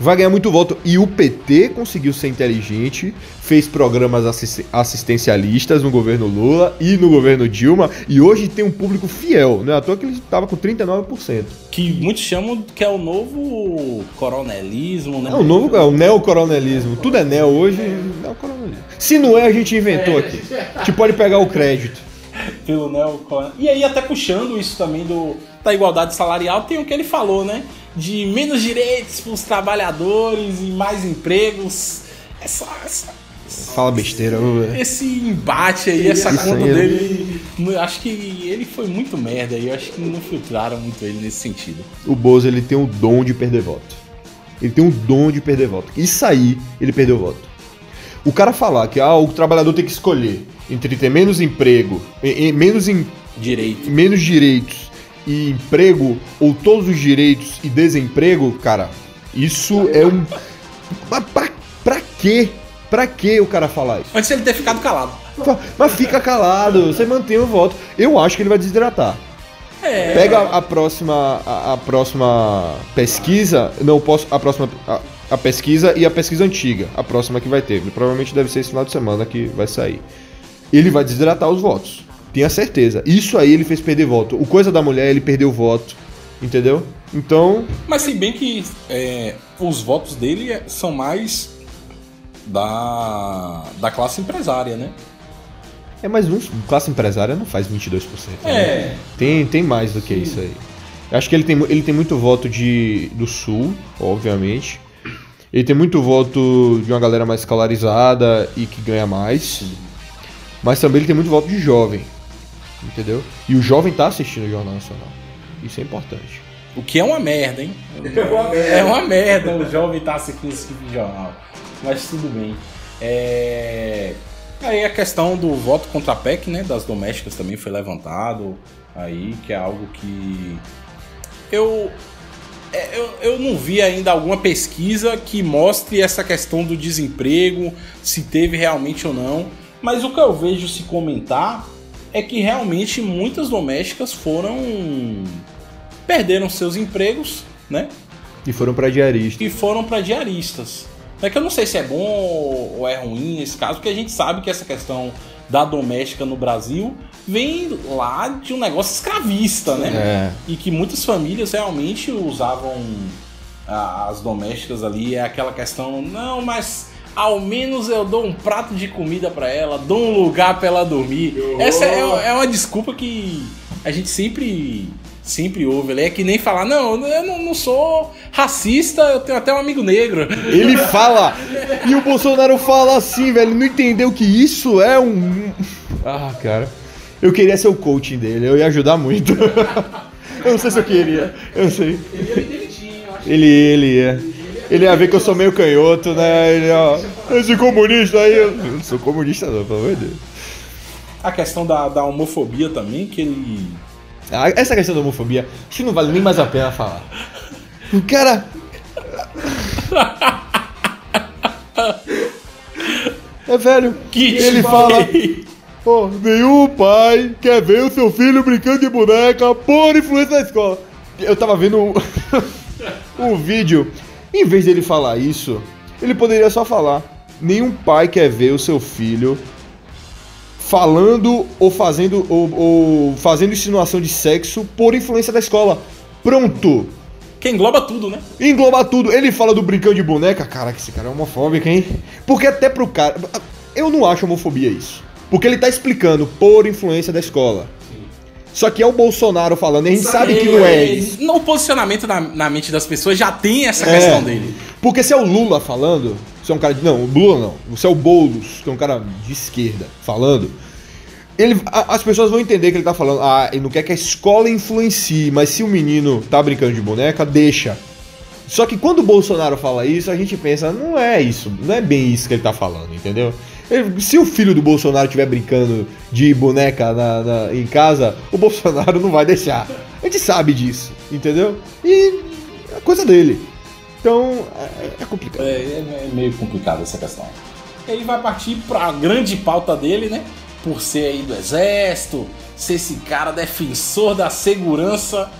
vai ganhar muito voto. E o PT conseguiu ser inteligente, fez programas assist assistencialistas no governo Lula e no governo Dilma, e hoje tem um público fiel, não é à toa que ele estava com 39%. Que muitos chamam que é o novo coronelismo, né? É o novo, é o neocoronelismo. Tudo é neo hoje, neocoronelismo. Se não é, a gente inventou aqui. A gente pode pegar o crédito. Pelo neocoronelismo. E aí até puxando isso também do, da igualdade salarial, tem o que ele falou, né? de menos direitos para os trabalhadores e mais empregos. Essa, essa, Fala besteira, Esse embate aí, essa conta aí, dele. Acho que ele foi muito merda e eu acho que não filtraram muito ele nesse sentido. O Bozo ele tem o dom de perder voto. Ele tem o dom de perder voto. Isso aí, ele perdeu voto. O cara falar que ah, o trabalhador tem que escolher entre ter menos emprego, menos em, direito, menos direitos e emprego, ou todos os direitos e desemprego, cara, isso é um. Mas pra, pra quê? Pra que o cara falar isso? Antes ele ter ficado calado. Mas fica calado, você mantém o voto. Eu acho que ele vai desidratar. É. Pega a próxima, a, a, próxima pesquisa, não posso, a próxima a, a, pesquisa e a pesquisa antiga, a próxima que vai ter. Provavelmente deve ser esse final de semana que vai sair. Ele vai desidratar os votos. Tenha certeza. Isso aí ele fez perder voto. O Coisa da Mulher, ele perdeu voto. Entendeu? Então. Mas se bem que é, os votos dele são mais da, da classe empresária, né? É, mas um, classe empresária não faz 22%. É. Né? Tem, tem mais do que Sim. isso aí. Eu acho que ele tem, ele tem muito voto de, do Sul, obviamente. Ele tem muito voto de uma galera mais escolarizada e que ganha mais. Sim. Mas também ele tem muito voto de jovem. Entendeu? E o jovem tá assistindo o Jornal Nacional. Isso é importante. O que é uma merda, hein? É uma merda, é uma merda o jovem tá assistindo esse tipo de jornal. Mas tudo bem. É... Aí a questão do voto contra a PEC, né? Das domésticas também foi levantado. Aí, que é algo que. Eu. É, eu, eu não vi ainda alguma pesquisa que mostre essa questão do desemprego, se teve realmente ou não. Mas o que eu vejo se comentar é que realmente muitas domésticas foram perderam seus empregos, né? E foram para diaristas. E foram para diaristas. É que eu não sei se é bom ou é ruim nesse caso, porque a gente sabe que essa questão da doméstica no Brasil vem lá de um negócio escravista, né? É. E que muitas famílias realmente usavam as domésticas ali, é aquela questão, não, mas ao menos eu dou um prato de comida para ela, dou um lugar para ela dormir. Essa é, é, uma desculpa que a gente sempre sempre ouve. Ele é que nem falar, não, eu não, não, sou racista, eu tenho até um amigo negro. Ele fala, e o Bolsonaro fala assim, velho, não entendeu que isso é um... Ah, cara, eu queria ser o coaching dele, eu ia ajudar muito. eu não sei se eu queria, eu não sei. Ele, ele ia. Ele ia ver que eu sou meio canhoto, né? Ele, ó, esse comunista aí. Eu não sou comunista, não, pelo amor de Deus. A questão da, da homofobia também, que ele. Ah, essa questão da homofobia, acho que não vale nem mais a pena falar. O cara. É velho. Que ele fala. Pô, nenhum pai quer ver o seu filho brincando de boneca por influência da escola. Eu tava vendo um, um vídeo em vez dele falar isso, ele poderia só falar: nenhum pai quer ver o seu filho falando ou fazendo ou, ou fazendo insinuação de sexo por influência da escola. Pronto. Que engloba tudo, né? Engloba tudo. Ele fala do brincando de boneca. Caraca, esse cara é homofóbico, hein? Porque até pro cara. Eu não acho homofobia isso. Porque ele tá explicando por influência da escola. Só que é o Bolsonaro falando, e a gente sabe que não é isso. No posicionamento na, na, mente das pessoas já tem essa é, questão dele. Porque se é o Lula falando, se é um cara de. Não, o Lula não. Se é o Boulos, que é um cara de esquerda, falando. Ele, as pessoas vão entender que ele tá falando, ah, ele não quer que a escola influencie, mas se o menino tá brincando de boneca, deixa. Só que quando o Bolsonaro fala isso, a gente pensa, não é isso, não é bem isso que ele tá falando, entendeu? Se o filho do Bolsonaro estiver brincando de boneca na, na, em casa, o Bolsonaro não vai deixar. A gente sabe disso, entendeu? E é coisa dele. Então, é, é complicado. É, é, é, meio complicado essa questão. E aí vai partir para a grande pauta dele, né? Por ser aí do exército, ser esse cara defensor da segurança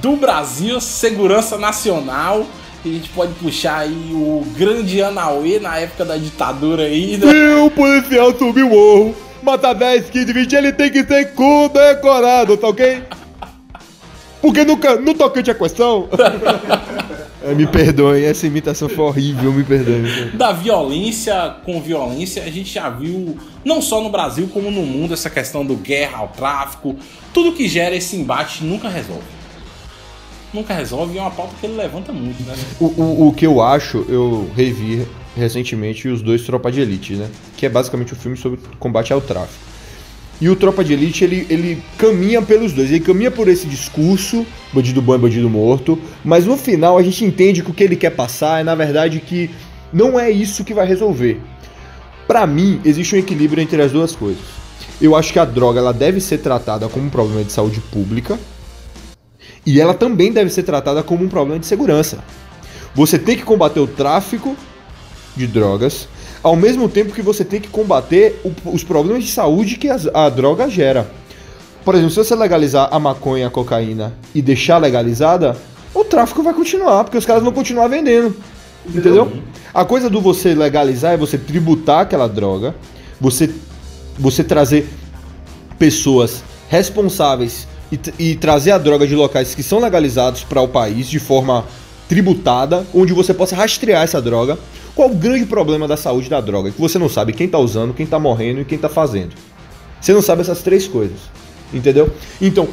do Brasil, segurança nacional A gente pode puxar aí o grande Anauê na época da ditadura aí, né? Se o policial subir o morro, matar 10, 15, 20, ele tem que ser condecorado, tá ok? Porque nunca, no tocante à questão. É, me perdoem, essa imitação foi horrível, me perdoem. Da violência com violência, a gente já viu, não só no Brasil, como no mundo, essa questão do guerra ao tráfico. Tudo que gera esse embate nunca resolve. Nunca resolve e é uma pauta que ele levanta muito, né? O, o, o que eu acho, eu revi recentemente os dois Tropa de Elite, né? Que é basicamente um filme sobre combate ao tráfico. E o Tropa de Elite, ele, ele caminha pelos dois. Ele caminha por esse discurso, bandido bom e bandido morto, mas no final a gente entende que o que ele quer passar é, na verdade, que não é isso que vai resolver. Para mim, existe um equilíbrio entre as duas coisas. Eu acho que a droga ela deve ser tratada como um problema de saúde pública e ela também deve ser tratada como um problema de segurança. Você tem que combater o tráfico de drogas, ao mesmo tempo que você tem que combater o, os problemas de saúde que a, a droga gera. Por exemplo, se você legalizar a maconha e a cocaína e deixar legalizada, o tráfico vai continuar, porque os caras vão continuar vendendo. Entendeu? A coisa do você legalizar é você tributar aquela droga, você, você trazer pessoas responsáveis e, e trazer a droga de locais que são legalizados para o país de forma tributada, onde você possa rastrear essa droga. Qual o grande problema da saúde da droga? Que você não sabe quem está usando, quem está morrendo e quem está fazendo. Você não sabe essas três coisas. Entendeu? Então,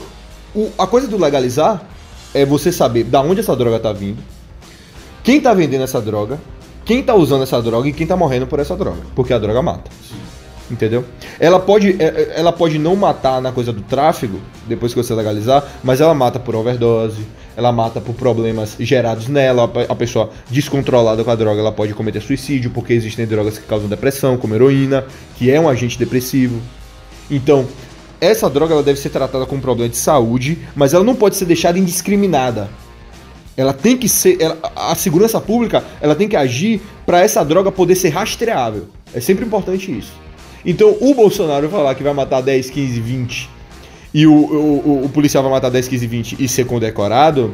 o, a coisa do legalizar é você saber da onde essa droga está vindo, quem está vendendo essa droga, quem está usando essa droga e quem está morrendo por essa droga. Porque a droga mata. Entendeu? Ela pode, é, é, ela pode não matar na coisa do tráfego, depois que você legalizar, mas ela mata por overdose, ela mata por problemas gerados nela. A pessoa descontrolada com a droga, ela pode cometer suicídio, porque existem drogas que causam depressão, como heroína, que é um agente depressivo. Então, essa droga ela deve ser tratada como um problema de saúde, mas ela não pode ser deixada indiscriminada. Ela tem que ser. Ela, a segurança pública ela tem que agir para essa droga poder ser rastreável. É sempre importante isso. Então, o Bolsonaro falar que vai matar 10, 15, 20 e o, o, o, policial vai matar 10, 15, 20 e ser condecorado,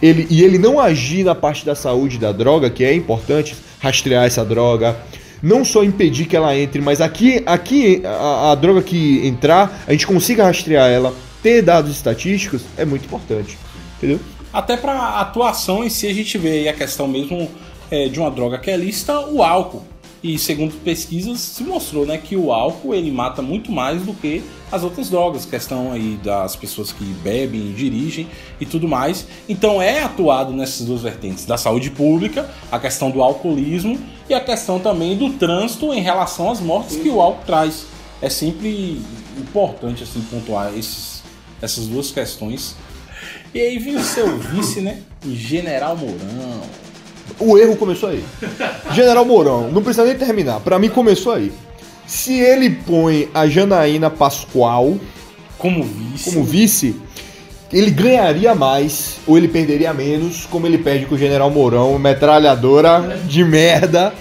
ele, e ele não agir na parte da saúde da droga, que é importante, rastrear essa droga, não só impedir que ela entre, mas aqui, aqui a, a droga que entrar, a gente consiga rastrear ela, ter dados estatísticos, é muito importante. Entendeu? Até para atuação em si, a gente vê a questão mesmo é, de uma droga que é lista, o álcool. E segundo pesquisas se mostrou, né, que o álcool ele mata muito mais do que as outras drogas, questão aí das pessoas que bebem, dirigem e tudo mais. Então é atuado nessas duas vertentes, da saúde pública, a questão do alcoolismo e a questão também do trânsito em relação às mortes que o álcool traz. É sempre importante assim pontuar esses, essas duas questões. E aí vem o seu vice, né? General Mourão. O erro começou aí. General Mourão, não precisa nem terminar. Para mim começou aí. Se ele põe a Janaína Pascoal como vice, como vice ele ganharia mais ou ele perderia menos, como ele perde com o General Mourão, metralhadora de merda.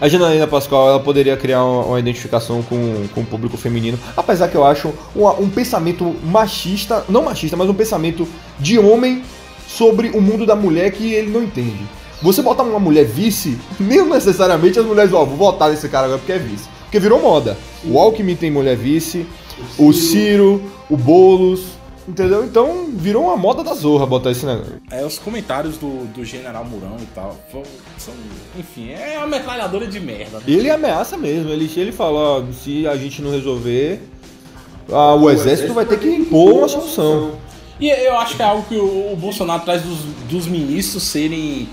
A Janaína Pascoal ela poderia criar uma, uma, identificação com, com o público feminino, apesar que eu acho um, um pensamento machista, não machista, mas um pensamento de homem sobre o mundo da mulher que ele não entende. Você botar uma mulher vice, nem necessariamente as mulheres vão votar nesse cara agora porque é vice. Porque virou moda. O Alckmin tem mulher vice, o Ciro, o Boulos, entendeu? Então virou uma moda da zorra botar esse negócio. É, os comentários do, do General Murão e tal, são, enfim, é uma metralhadora de merda. Né? Ele ameaça mesmo, ele, ele fala, ó, se a gente não resolver, ah, o, o exército, exército vai ter que impor uma solução. E eu acho que é algo que o, Bolsonaro traz dos, dos ministros serem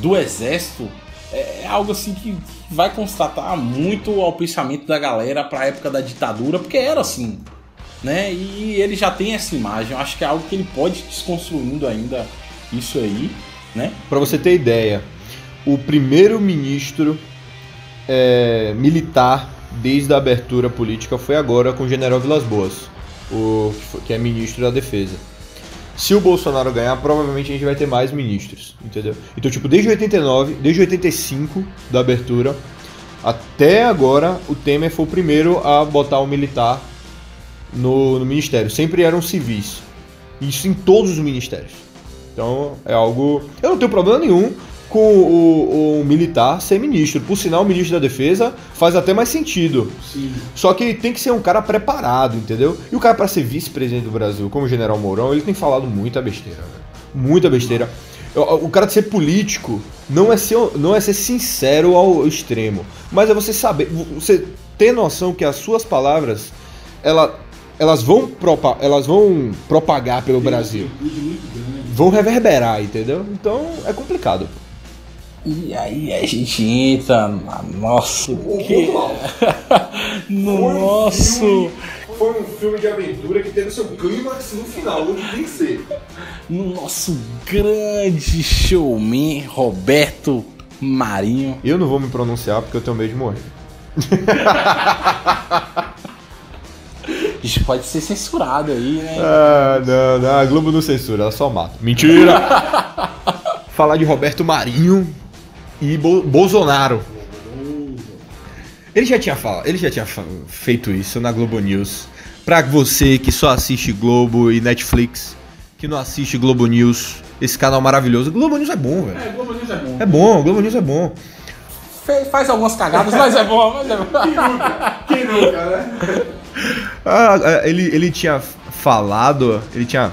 do exército. É, é algo assim que vai constatar muito ao pensamento da galera para a época da ditadura, porque era assim, né? E ele já tem essa imagem. Eu acho que é algo que ele pode desconstruindo ainda isso aí, né? Para você ter ideia, o primeiro ministro é, militar desde a abertura política foi agora com o General Vilas Boas, o, que é ministro da Defesa. Se o Bolsonaro ganhar, provavelmente a gente vai ter mais ministros, entendeu? Então, tipo, desde 89, desde 85 da abertura até agora, o Temer foi o primeiro a botar um militar no, no ministério. Sempre eram civis. Isso em todos os ministérios. Então é algo. Eu não tenho problema nenhum com o, o militar ser ministro. Por sinal, o ministro da Defesa faz até mais sentido. Sim. Só que tem que ser um cara preparado, entendeu? E o cara, para ser vice-presidente do Brasil, como o general Mourão, ele tem falado muita besteira, velho. Muita besteira. O, cara de ser político não é ser, não é ser sincero ao extremo, mas é você saber, você ter noção que as suas palavras, ela, elas, vão propa, elas vão propagar pelo Brasil. Vão reverberar, entendeu? Então é complicado. E aí a gente entra na nossa. Que... no nosso. Foi um filme de aventura que teve seu clímax no final, onde tem que ser. No nosso grande showman Roberto Marinho. Eu não vou me pronunciar porque eu tenho medo de morrer. A gente pode ser censurado aí, né? Ah, não, não, a Globo não censura, ela só mata. Mentira! Falar de Roberto Marinho e Bo Bolsonaro. Ele já tinha falado, ele já tinha feito isso na Globo News. Pra você que só assiste Globo e Netflix, que não assiste Globo News, esse canal maravilhoso. Globo News é bom, velho. É, Globo News é bom. É bom, Globo News é bom. Fe faz algumas cagadas, mas é bom, mas é bom. Quem nunca? Quem nunca, né? ah, ele, ele tinha falado, ele tinha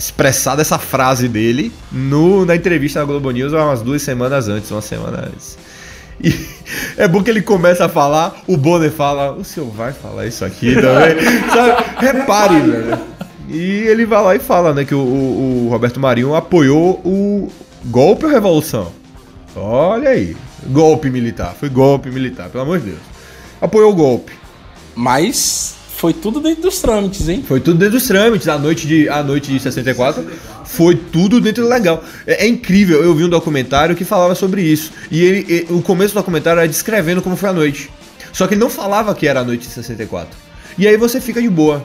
expressado essa frase dele no, na entrevista na Globo News umas duas semanas antes, uma semana antes. E é bom que ele começa a falar, o Bonner fala, o senhor vai falar isso aqui também? Sabe? Repare, velho. E ele vai lá e fala, né, que o, o, o Roberto Marinho apoiou o golpe ou revolução? Olha aí, golpe militar, foi golpe militar, pelo amor de Deus. Apoiou o golpe. Mas foi tudo dentro dos trâmites, hein? Foi tudo dentro dos trâmites. A noite de, a noite de 64 foi tudo dentro do legal. É, é, incrível, eu vi um documentário que falava sobre isso. E ele, ele, o começo do documentário era descrevendo como foi a noite. Só que ele não falava que era a noite de 64. E aí você fica de boa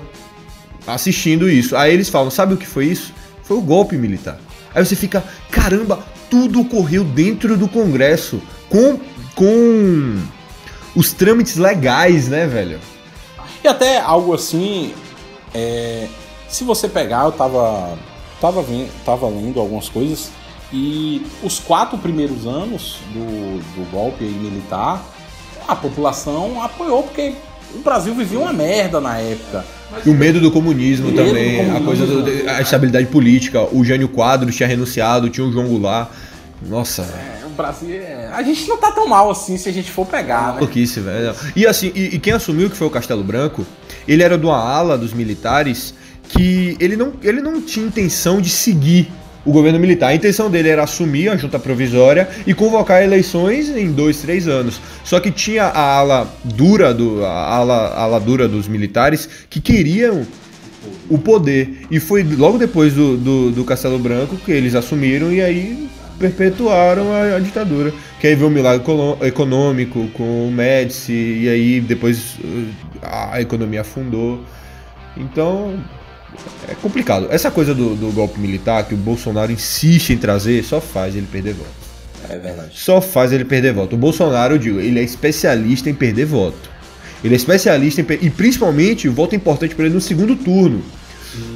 assistindo isso. Aí eles falam: sabe o que foi isso? Foi o golpe militar. Aí você fica: caramba, tudo ocorreu dentro do Congresso. Com. com os trâmites legais, né, velho? E até algo assim, é, se você pegar, eu tava, tava, vendo, tava lendo algumas coisas, e os quatro primeiros anos do, do golpe militar, a população apoiou, porque o Brasil vivia uma merda na época. E o medo do comunismo medo também, do comunismo. a coisa do, a estabilidade política. O Jânio Quadros tinha renunciado, tinha o João Goulart. Nossa, é, Brasil é... A gente não tá tão mal assim se a gente for pegar, né? Louquice, velho. E assim, e, e, quem assumiu que foi o Castelo Branco, ele era de uma ala dos militares que ele não, ele não tinha intenção de seguir o governo militar. A intenção dele era assumir a junta provisória e convocar eleições em dois, três anos. Só que tinha a ala dura, do, a ala, a ala dura dos militares que queriam o poder. E foi logo depois do, do, do Castelo Branco que eles assumiram e aí perpetuaram a, a, ditadura. Que aí veio o milagre econômico com o Médici, e aí depois uh, a economia afundou. Então, é complicado. Essa coisa do, do golpe militar que o Bolsonaro insiste em trazer só faz ele perder voto. É verdade. Só faz ele perder voto. O Bolsonaro, eu digo, ele é especialista em perder voto. Ele é especialista em. E principalmente, o voto é importante para ele no segundo turno.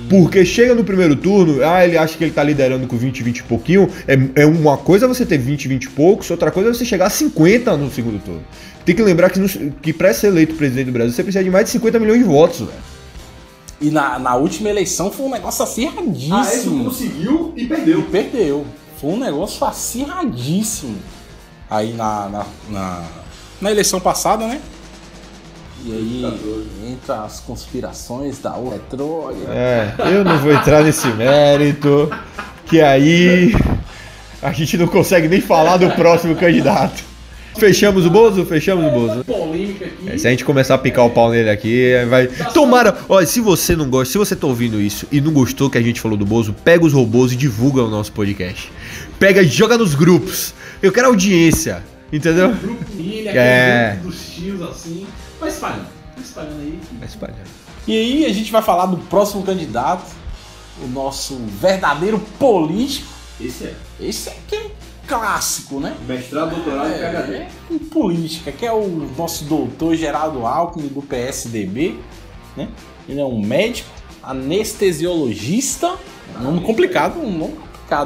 Porque chega no primeiro turno, ah, ele acha que ele tá liderando com 20, 20 e pouquinho. É, é uma coisa você ter 20, 20 e poucos, outra coisa é você chegar a 50 no segundo turno. Tem que lembrar que, no, que para ser eleito presidente do Brasil, você precisa de mais de 50 milhões de votos, velho. E na, na última eleição foi um negócio acirradíssimo. Ah, esse conseguiu e perdeu. E perdeu. Foi um negócio acirradíssimo. Aí na, na, na, na eleição passada, né? E aí entra as conspirações da retrógrada. É, eu não vou entrar nesse mérito, que aí a gente não consegue nem falar do próximo candidato. Fechamos o Bozo? Fechamos o Bozo. É, se a gente começar a picar o pau nele aqui, vai. Tomara. Olha, se você não gosta, se você tá ouvindo isso e não gostou que a gente falou do Bozo, pega os robôs e divulga o nosso podcast. Pega, joga nos grupos. Eu quero audiência. Entendeu? Grupo milha, é. grupo dos tios assim. Vai espalhando. Vai espalhando aí. Vai espalhando. E aí a gente vai falar do próximo candidato, o nosso verdadeiro político. Esse é. Esse é que é clássico, né? Mestrado, doutorado e PhD. É, em política, que é o nosso doutor Geraldo Alckmin do PSDB, né? Ele é um médico, anestesiologista. Nome complicado, um nome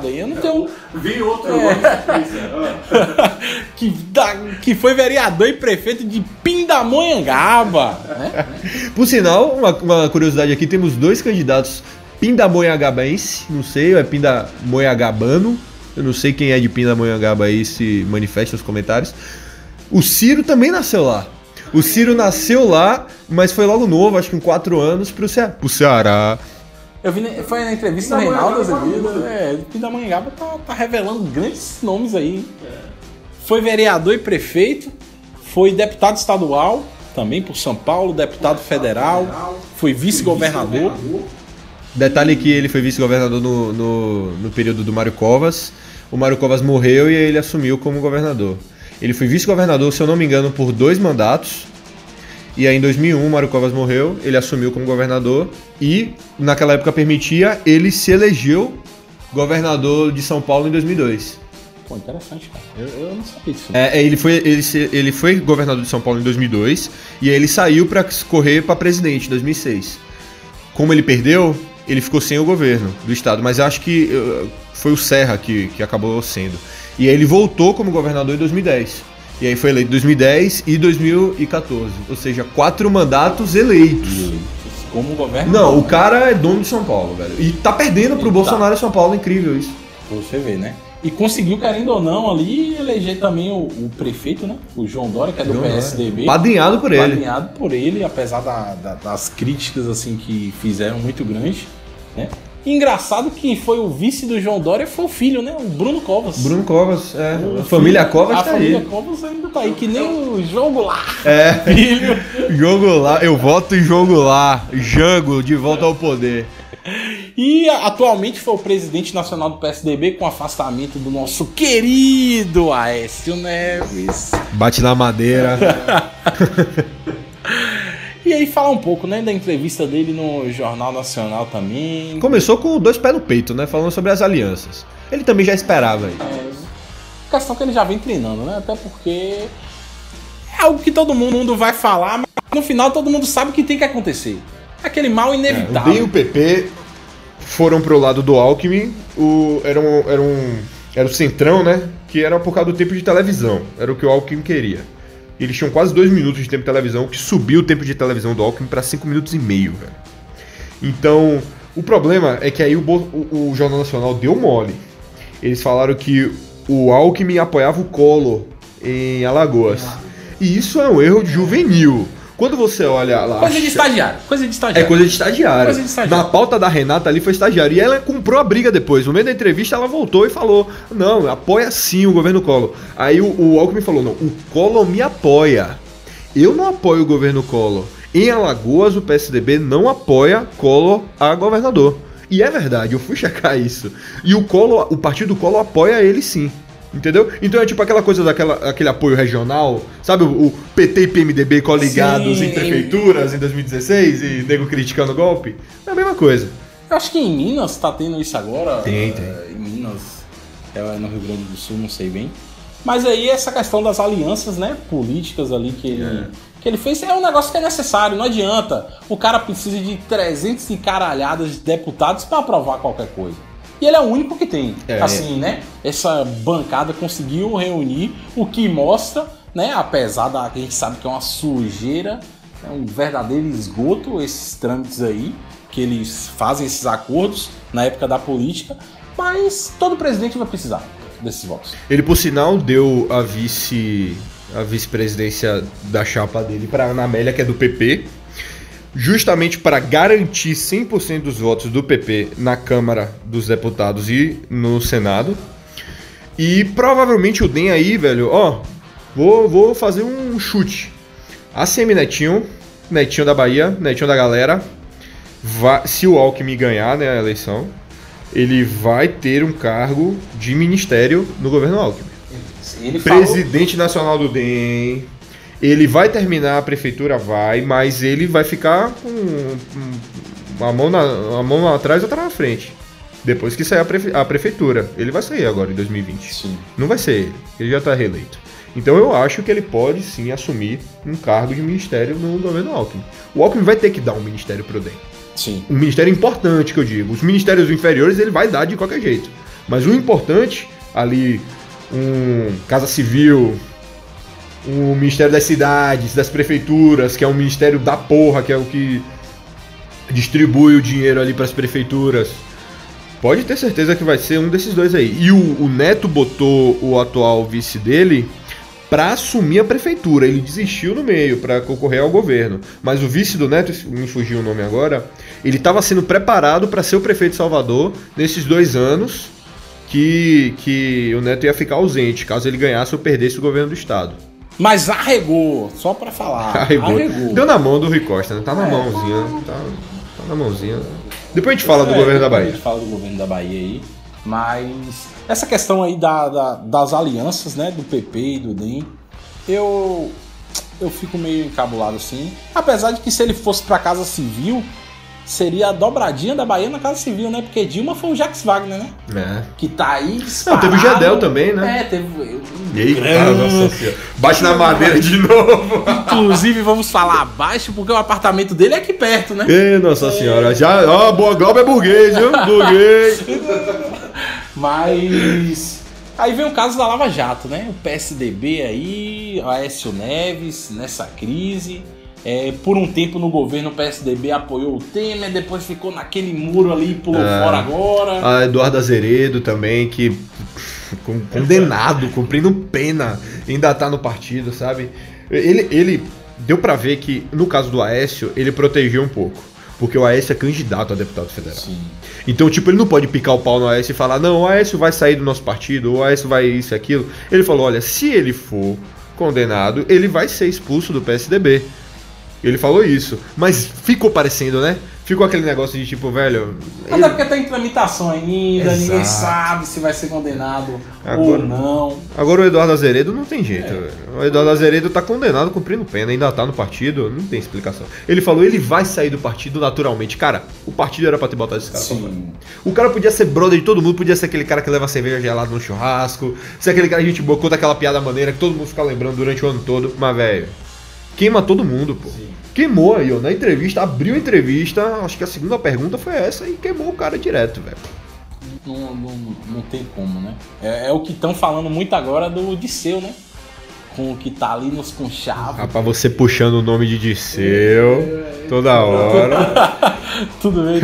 aí. Eu não tenho. Vi outro que, da- que foi vereador e prefeito de Pindamonhangaba. Né? Por sinal, uma, uma curiosidade aqui, temos dois candidatos pindamonhangabense, não sei, ou é pindamonhangabano, eu não sei quem é de Pindamonhangaba aí, se manifesta nos comentários. O Ciro também nasceu lá. O Ciro nasceu lá, mas foi logo novo, acho que com 4 anos, pro, Ce pro Ceará. Eu vi, na- foi na entrevista do Reinaldo Azevedo. É, Pindamonhangaba tá, tá revelando grandes nomes aí. Foi vereador e prefeito, foi deputado estadual, também por São Paulo, deputado federal, foi vice-governador. Detalhe que ele foi vice-governador no, no, no período do Mário Covas. O Mário Covas morreu e ele assumiu como governador. Ele foi vice-governador, se eu não me engano, por dois mandatos. E aí em 2001 o Mário Covas morreu, ele assumiu como governador e naquela época permitia, ele se elegeu governador de São Paulo em 2002. Pô, interessante, cara. Eu, eu não sabia disso. É, é, ele, foi, ele, ele foi governador de São Paulo em 2002 e aí ele saiu para correr para presidente em 2006. Como ele perdeu, ele ficou sem o governo do estado, mas acho que uh, foi o Serra que, que acabou sendo. E aí ele voltou como governador em 2010. E aí foi eleito em 2010 e 2014. Ou seja, quatro mandatos eleitos. Como governo. Não, o cara é dono de São Paulo, velho. E tá perdendo pro Ele Bolsonaro em São Paulo, incrível isso. Você ver, né? E conseguiu, querendo ou não, ali eleger também o, o prefeito, né? O João Dória, que é do PSDB. Padrinhado por ele. Padrinhado por ele, apesar da- da- das críticas assim que fizeram muito grandes, né? Engraçado que foi o vice do João Dória foi o filho, né? O Bruno Covas. Bruno Covas, é. O A família Covas a tá família aí. Covas ainda tá aí, que nem o jogo lá. É. Filho. Jogo lá, eu voto em jogo lá. Jango de volta ao poder. E atualmente foi o presidente nacional do PSDB com afastamento do nosso querido Aécio Neves. Bate na madeira. E aí falar um pouco, né, da entrevista dele no Jornal Nacional também. Começou com dois pés no peito, né? Falando sobre as alianças. Ele também já esperava aí. Questão que ele já vem treinando, né? Até porque é algo que todo mundo vai falar, mas no final todo mundo sabe o que tem que acontecer. Aquele mal O inevitável. DEM e o PP foram pro lado do Alckmin. O, era, um, era, um, era o centrão, né? Que era por causa do tempo de televisão. Era o que o Alckmin queria. Eles tinham quase dois minutos de tempo de televisão, que subiu o tempo de televisão do Alckmin para cinco minutos e meio, velho. Então, o problema é que aí o, o- o Jornal Nacional deu mole. Eles falaram que o Alckmin apoiava o Collor em Alagoas. E isso é um erro juvenil. Quando você olha lá. Coisa de estagiário. Coisa de É estagiário. coisa de estagiário. Coisa de estagiário. Na pauta da Renata ali foi estagiário. E ela comprou a briga depois. No meio da entrevista ela voltou e falou: Não, apoia sim o governo Collor. Aí o, o Alckmin falou: Não, o Collor me apoia. Eu não apoio o governo Collor. Em Alagoas, o PSDB não apoia Collor a governador. E é verdade, eu fui checar isso. E o Collor, o partido Collor apoia ele sim. Entendeu? Então é tipo aquela coisa daquela aquele apoio regional, sabe? O, o PT e PMDB coligados Sim. em prefeituras em 2016 e nego criticando o golpe. É a mesma coisa. Eu acho que em Minas tá tendo isso agora. Tem, eh, tem. Em Minas, é no Rio Grande do Sul, não sei bem. Mas aí essa questão das alianças, né, políticas ali que ele, que ele fez, é um negócio que é necessário, não adianta. O cara precisa de 300 e caralhadas de deputados para aprovar qualquer coisa. E ele é o único que tem. É. Assim, né? Essa bancada conseguiu reunir o que mostra, né? Apesar da que a gente sabe que é uma sujeira, é um verdadeiro esgoto esses trâmites aí, que eles fazem esses acordos na época da política, mas todo presidente vai precisar desses votos. Ele, por sinal, deu a vice a vice-presidência da chapa dele para Ana Amélia, que é do PP, justamente para garantir 100% dos votos do PP na Câmara dos Deputados e no Senado. E provavelmente o DEM aí, velho, ó, vou, vou fazer um chute. ACM Netinho, Netinho da Bahia, Netinho da galera, vai, se o Alckmin ganhar né, a eleição, ele vai ter um cargo de ministério no governo Alckmin. Ele falou, Presidente nacional do DEM. Ele vai terminar a prefeitura, vai, mas ele vai ficar com uma mão, na, uma mão atrás e outra na frente. Depois que sair a, prefe- a prefeitura. Ele vai sair agora em 2020. Sim. Não vai ser ele, ele já está reeleito. Então eu acho que ele pode sim assumir um cargo de ministério no governo Alckmin. O Alckmin vai ter que dar um ministério pro DEM. Sim. Um ministério importante, que eu digo. Os ministérios inferiores ele vai dar de qualquer jeito. Mas o importante, ali, um Casa Civil, o Ministério das Cidades, das Prefeituras, que é um ministério da porra, que é o que distribui o dinheiro ali para as prefeituras. Pode ter certeza que vai ser um desses dois aí. E o, o Neto botou o atual vice dele para assumir a prefeitura. Ele desistiu no meio para concorrer ao governo. Mas o vice do Neto, me fugiu o nome agora, ele estava sendo preparado para ser o prefeito de Salvador nesses dois anos que, que o Neto ia ficar ausente, caso ele ganhasse ou perdesse o governo do estado. Mas arregou, só pra falar. Arregou. Arregou. Deu na mão do Rui Costa, né? Tá na É. mãozinha. Tá, tá na mãozinha. Depois a gente fala do É, governo da A Bahia. gente fala do governo da Bahia aí. Mas essa questão aí da, da- das alianças, né? Do PP e do DEM, eu, eu fico meio encabulado assim. Apesar de que se ele fosse pra Casa Civil, seria a dobradinha da Bahia na Casa Civil, né? Porque Dilma foi o Jacques Wagner, né? É. Que tá aí Não, teve o Gedel também, né? É, teve. Eita, Grande. nossa senhora. Bate na madeira de novo. Inclusive, vamos falar abaixo, porque o apartamento dele é aqui perto, né? Ê, nossa senhora. Já, ó, boa Globo é burguês, viu? Burguês. Mas. Aí vem o caso da Lava Jato, né? O PSDB aí, Aécio Neves nessa crise. É, por um tempo no governo o PSDB apoiou o Temer, depois ficou naquele muro ali e pulou É. fora agora. A Eduardo Azeredo também, que con- condenado, cumprindo pena, ainda tá no partido, sabe? Ele, ele deu pra ver que, no caso do Aécio, ele protegeu um pouco. Porque o Aécio é candidato a deputado federal. Sim. Então, tipo, ele não pode picar o pau no Aécio e falar, não, o Aécio vai sair do nosso partido, o Aécio vai isso e aquilo. Ele falou, olha, se ele for condenado, ele vai ser expulso do PSDB. Ele falou isso. Mas ficou parecendo, né? Ficou aquele negócio de tipo, velho. Mas é porque tá em tramitação ainda, Exato. ninguém sabe se vai ser condenado Agora- ou não. Agora o Eduardo Azeredo não tem jeito, velho. O Eduardo Azeredo tá condenado cumprindo pena, ainda tá no partido, não tem explicação. Ele falou, ele vai sair do partido naturalmente. Cara, o partido era pra ter botado esse cara. Sim. O cara podia ser brother de todo mundo, podia ser aquele cara que leva cerveja gelada no churrasco, ser aquele cara que a gente boa, conta aquela piada maneira que todo mundo fica lembrando durante o ano todo. Mas, velho, queima todo mundo, pô. Queimou aí, ó, na entrevista, abriu a entrevista, acho que a segunda pergunta foi essa e queimou o cara direto, velho. Não, não, não tem como, né? É, é o que estão falando muito agora do Disseu, né? Com o que tá ali nos conchavos. Rapaz, você puxando o nome de Disseu toda hora. Tudo bem.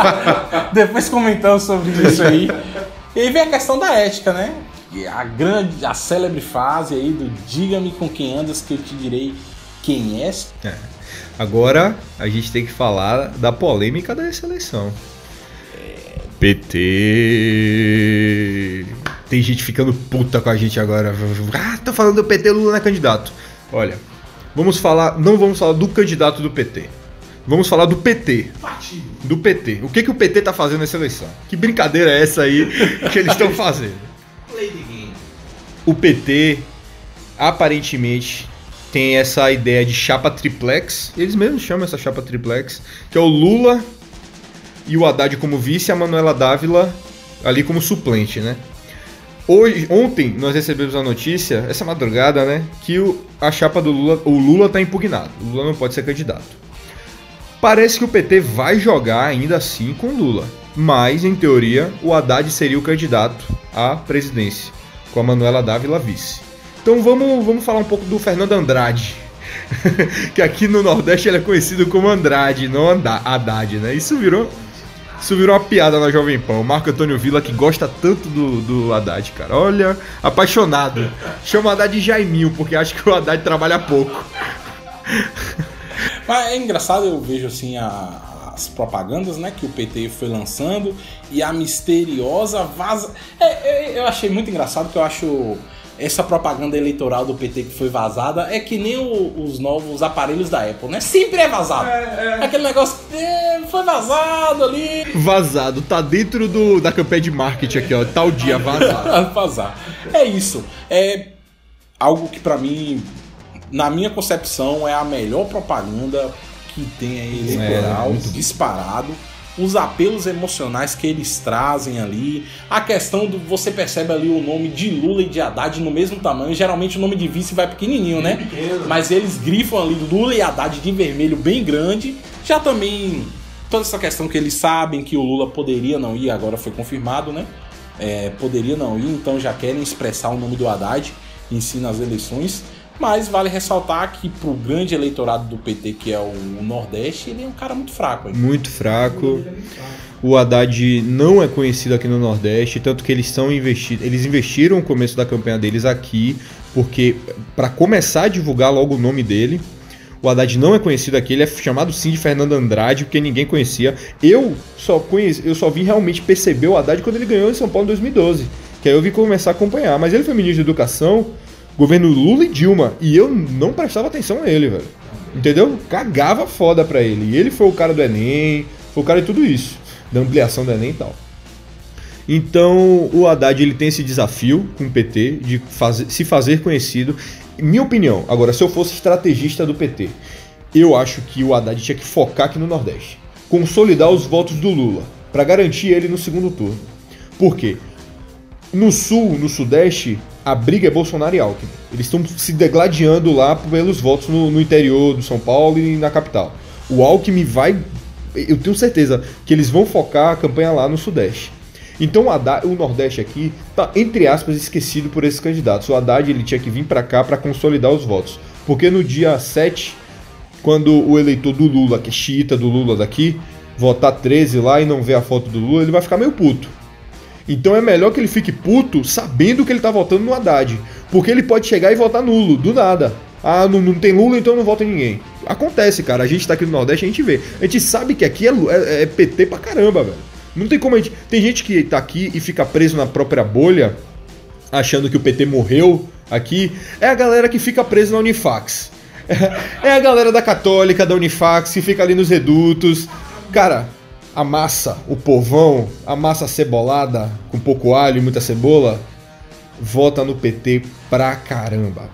Depois comentamos sobre isso aí. E aí vem a questão da ética, né? A grande, a célebre frase aí do diga-me com quem andas que eu te direi quem és. É. Agora a gente tem que falar da polêmica dessa eleição. PT. Tem gente ficando puta com a gente agora. Ah, tá falando do PT, Lula não é candidato. Olha, vamos falar. Não vamos falar do candidato do PT. Vamos falar do PT. Do PT. O que, que o PT tá fazendo nessa eleição? Que brincadeira é essa aí que eles estão fazendo? O PT aparentemente tem essa ideia de chapa triplex. Eles mesmos chamam essa chapa triplex, que é o Lula e o Haddad como vice e a Manuela Dávila ali como suplente, né? Hoje, ontem nós recebemos a notícia, essa madrugada, né, que o, a chapa do Lula, o Lula tá impugnado. O Lula não pode ser candidato. Parece que o PT vai jogar ainda assim com Lula, mas em teoria o Haddad seria o candidato à presidência, com a Manuela Dávila vice. Então vamos, vamos falar um pouco do Fernando Andrade, que aqui no Nordeste ele é conhecido como Andrade, não Haddad, né? Isso virou, isso virou uma piada na Jovem Pan. O Marco Antônio Villa que gosta tanto do, do Haddad, cara. Olha, apaixonado. Chama o Haddad de Jaiminho, porque acha que o Haddad trabalha pouco. Mas é engraçado, eu vejo assim a- as propagandas, né, que o PT foi lançando e a misteriosa vaza. É, é, eu achei muito engraçado que eu acho essa propaganda eleitoral do PT que foi vazada é que nem o- os novos aparelhos da Apple, né? Sempre é vazado. Aquele negócio é, foi vazado ali. Vazado, tá dentro do, da campanha de marketing aqui, ó. Tal dia, vazado. vazar. É isso. É algo que pra mim, na minha concepção, é a melhor propaganda que tem aí eleitoral, É, muito bom. disparado. Os apelos emocionais que eles trazem ali, a questão do você percebe ali o nome de Lula e de Haddad no mesmo tamanho. Geralmente o nome de vice vai pequenininho, né? Mas eles grifam ali Lula e Haddad de vermelho bem grande. Já também toda essa questão que eles sabem que o Lula poderia não ir, agora foi confirmado, né? É, poderia não ir, então já querem expressar o nome do Haddad em si nas eleições. Mas vale ressaltar que pro grande eleitorado do PT, que é o Nordeste, ele é um cara muito fraco. Hein? Muito fraco. O Haddad não é conhecido aqui no Nordeste, tanto que eles são investidos. Eles investiram o começo da campanha deles aqui, porque para começar a divulgar logo o nome dele. O Haddad não é conhecido aqui, ele é chamado sim de Fernando Andrade, porque ninguém conhecia. Eu só conheci, eu só vim realmente perceber o Haddad quando ele ganhou em São Paulo em 2012. Que aí eu vim começar a acompanhar. Mas ele foi ministro de Educação, governo Lula e Dilma, e eu não prestava atenção nele, velho. Entendeu? Cagava foda pra ele. E ele foi o cara do Enem, foi o cara de tudo isso, da ampliação do Enem e tal. Então, o Haddad ele tem esse desafio com o PT de fazer, se fazer conhecido. Minha opinião, agora, se eu fosse estrategista do PT, eu acho que o Haddad tinha que focar aqui no Nordeste, consolidar os votos do Lula, para garantir ele no segundo turno. Por quê? No Sul, no Sudeste, a briga é Bolsonaro e Alckmin. Eles estão se degladiando lá pelos votos no, no, interior do São Paulo e na capital. O Alckmin vai. Eu tenho certeza que eles vão focar a campanha lá no Sudeste. Então o, Haddad, o Nordeste aqui tá, entre aspas, esquecido por esses candidatos. O Haddad ele tinha que vir para cá para consolidar os votos. Porque no dia 7, quando o eleitor do Lula, que é xiita do Lula daqui, votar 13 lá e não ver a foto do Lula, ele vai ficar meio puto. Então é melhor que ele fique puto sabendo que ele tá votando no Haddad. Porque ele pode chegar e votar nulo, do nada. Ah, não, não tem Lula, então não vota ninguém. Acontece, cara. A gente tá aqui no Nordeste, a gente vê. A gente sabe que aqui é, é, é PT pra caramba, velho. Não tem como a gente. Tem gente que tá aqui e fica preso na própria bolha, achando que o PT morreu aqui. É a galera que fica presa na Unifax. É a galera da Católica, da Unifax, que fica ali nos redutos. Cara, a massa, o povão, a massa cebolada, com pouco alho e muita cebola, vota no PT pra caramba.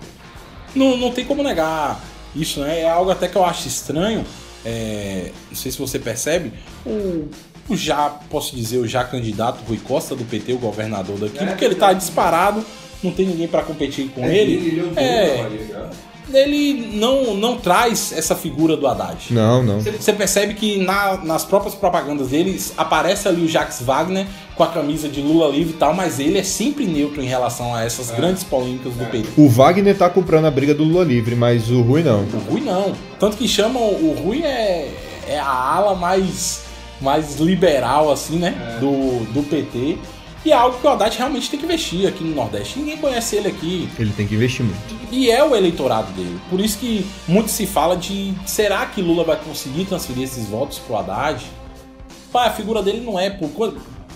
Não, não tem como negar isso, né? É algo até que eu acho estranho. É, não sei se você percebe. O, o já, posso dizer, o já candidato Rui Costa do PT, o governador daqui, é, porque ele tá disparado, não tem ninguém para competir com é, ele. ele é, ele não, não traz essa figura do Haddad. Não, não. Você percebe que na, nas próprias propagandas dele aparece ali o Jacques Wagner com a camisa de Lula livre e tal, mas ele é sempre neutro em relação a essas é. grandes polêmicas do PT. O Wagner tá comprando a briga do Lula livre, mas o Rui não. O Rui não. Tanto que chamam o Rui é, é a ala mais, mais liberal, assim, né? É. Do, do PT. E é algo que o Haddad realmente tem que investir aqui no Nordeste. Ninguém conhece ele aqui. Ele tem que investir muito. E é o eleitorado dele. Por isso que muito se fala de será que Lula vai conseguir transferir esses votos pro Haddad? A figura dele não é por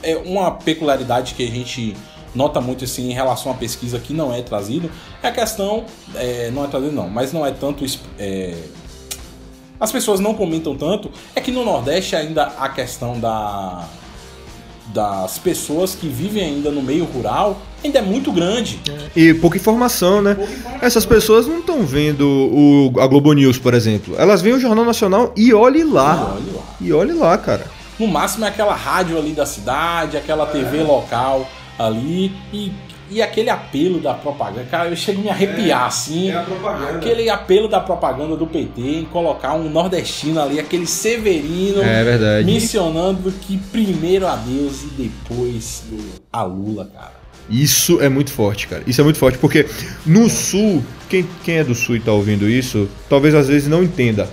é uma peculiaridade que a gente nota muito assim em relação à pesquisa que não é trazido é a questão é, não é trazido não, mas não é tanto é, as pessoas não comentam tanto é que no Nordeste ainda a questão da das pessoas que vivem ainda no meio rural ainda é muito grande. E pouca informação, né? Pouca informação. Essas pessoas não estão vendo o, a Globo News, por exemplo. Elas veem o Jornal Nacional e olhe lá. E olhe lá. E olhe lá, cara. No máximo é aquela rádio ali da cidade, aquela TV local ali. E e aquele apelo da propaganda, cara, eu chego a me arrepiar é, assim. É aquele apelo da propaganda do PT em colocar um nordestino ali, aquele Severino, é mencionando que primeiro a Deus e depois a Lula, cara. Isso é muito forte, cara. Isso é muito forte, porque no sul, quem, quem é do sul e tá ouvindo isso, talvez às vezes não entenda.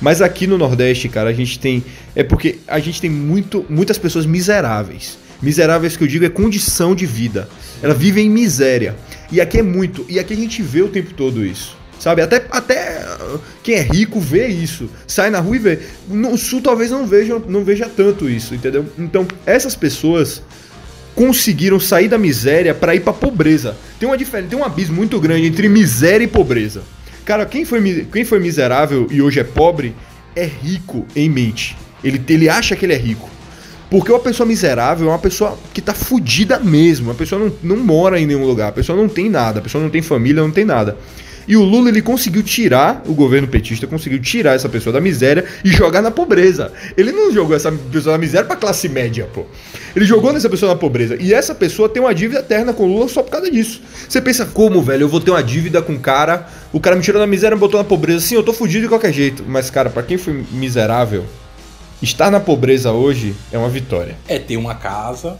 Mas aqui no Nordeste, cara, a gente tem. É porque a gente tem muito, muitas pessoas miseráveis Miseráveis que eu digo é condição de vida. Ela vive em miséria. E aqui é muito. E aqui a gente vê o tempo todo isso. Sabe? Até, até quem é rico vê isso. Sai na rua e vê. No sul talvez não veja, não veja tanto isso, entendeu? Então, essas pessoas conseguiram sair da miséria para ir para pobreza. Tem uma diferença, tem um abismo muito grande entre miséria e pobreza. Cara, quem foi, quem foi miserável e hoje é pobre é rico em mente. Ele, ele acha que ele é rico. Porque uma pessoa miserável é uma pessoa que tá fudida mesmo. A pessoa não, não mora em nenhum lugar, a pessoa não tem nada, a pessoa não tem família, não tem nada. E o Lula ele conseguiu tirar, o governo petista conseguiu tirar essa pessoa da miséria e jogar na pobreza. Ele não jogou essa pessoa da miséria pra classe média, pô. Ele jogou nessa pessoa na pobreza. E essa pessoa tem uma dívida eterna com o Lula só por causa disso. Você pensa, como, velho? Eu vou ter uma dívida com o cara, o cara me tirou da miséria e botou na pobreza. Sim, eu tô fudido de qualquer jeito. Mas, cara, para quem foi miserável, Estar na pobreza hoje é uma vitória. É ter uma casa,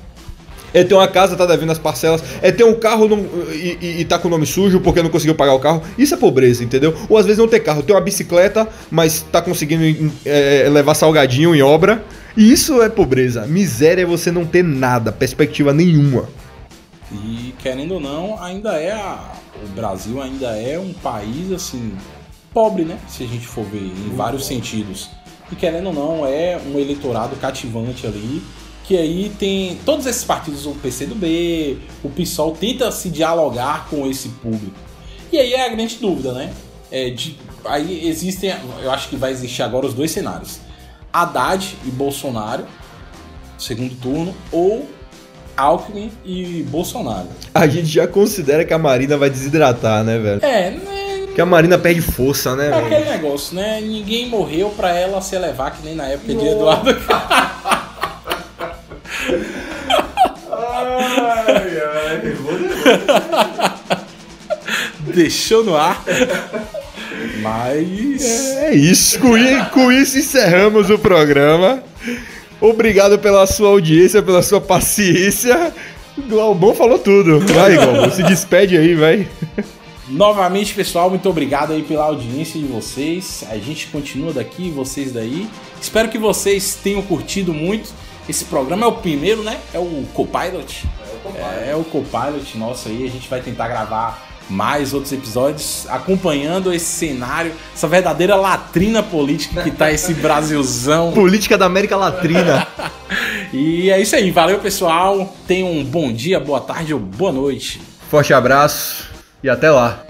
É ter uma casa, tá devendo as parcelas. É ter um carro e, e, e tá com o nome sujo porque não conseguiu pagar o carro. Isso é pobreza, entendeu? Ou às vezes não ter carro, ter uma bicicleta, mas tá conseguindo é, levar salgadinho em obra. E isso é pobreza. Miséria é você não ter nada, perspectiva nenhuma. E querendo ou não, ainda é a- o Brasil ainda é um país assim pobre, né? Se a gente for ver em vários sentidos. E querendo ou não, é um eleitorado cativante ali, que aí tem todos esses partidos, o PCdoB, o PSOL tenta se dialogar com esse público. E aí é a grande dúvida, né? É de, aí existem, eu acho que vai existir agora os dois cenários. Haddad e Bolsonaro, segundo turno, ou Alckmin e Bolsonaro. A gente já considera que a Marina vai desidratar, né, velho? É, né, Que a Marina perde força, né, é velho? aquele negócio, né? Ninguém morreu pra ela se elevar, que nem na época de Eduardo. Ai, ai, Deixou no ar. Mas. É isso, com, com isso encerramos o programa. Obrigado pela sua audiência, pela sua paciência. O Glaubão falou tudo. Vai, Glaubão, se despede aí, vai. Novamente, pessoal, muito obrigado aí pela audiência de vocês. A gente continua daqui, vocês daí. Espero que vocês tenham curtido muito. Esse programa é o primeiro, né? É o Copilot. É, o Copilot nosso aí. A gente vai tentar gravar mais outros episódios acompanhando esse cenário, essa verdadeira latrina política que tá esse Brasilzão. Política da América Latrina. E é isso aí. Valeu, pessoal. Tenham um bom dia, boa tarde ou boa noite. Forte abraço e até lá.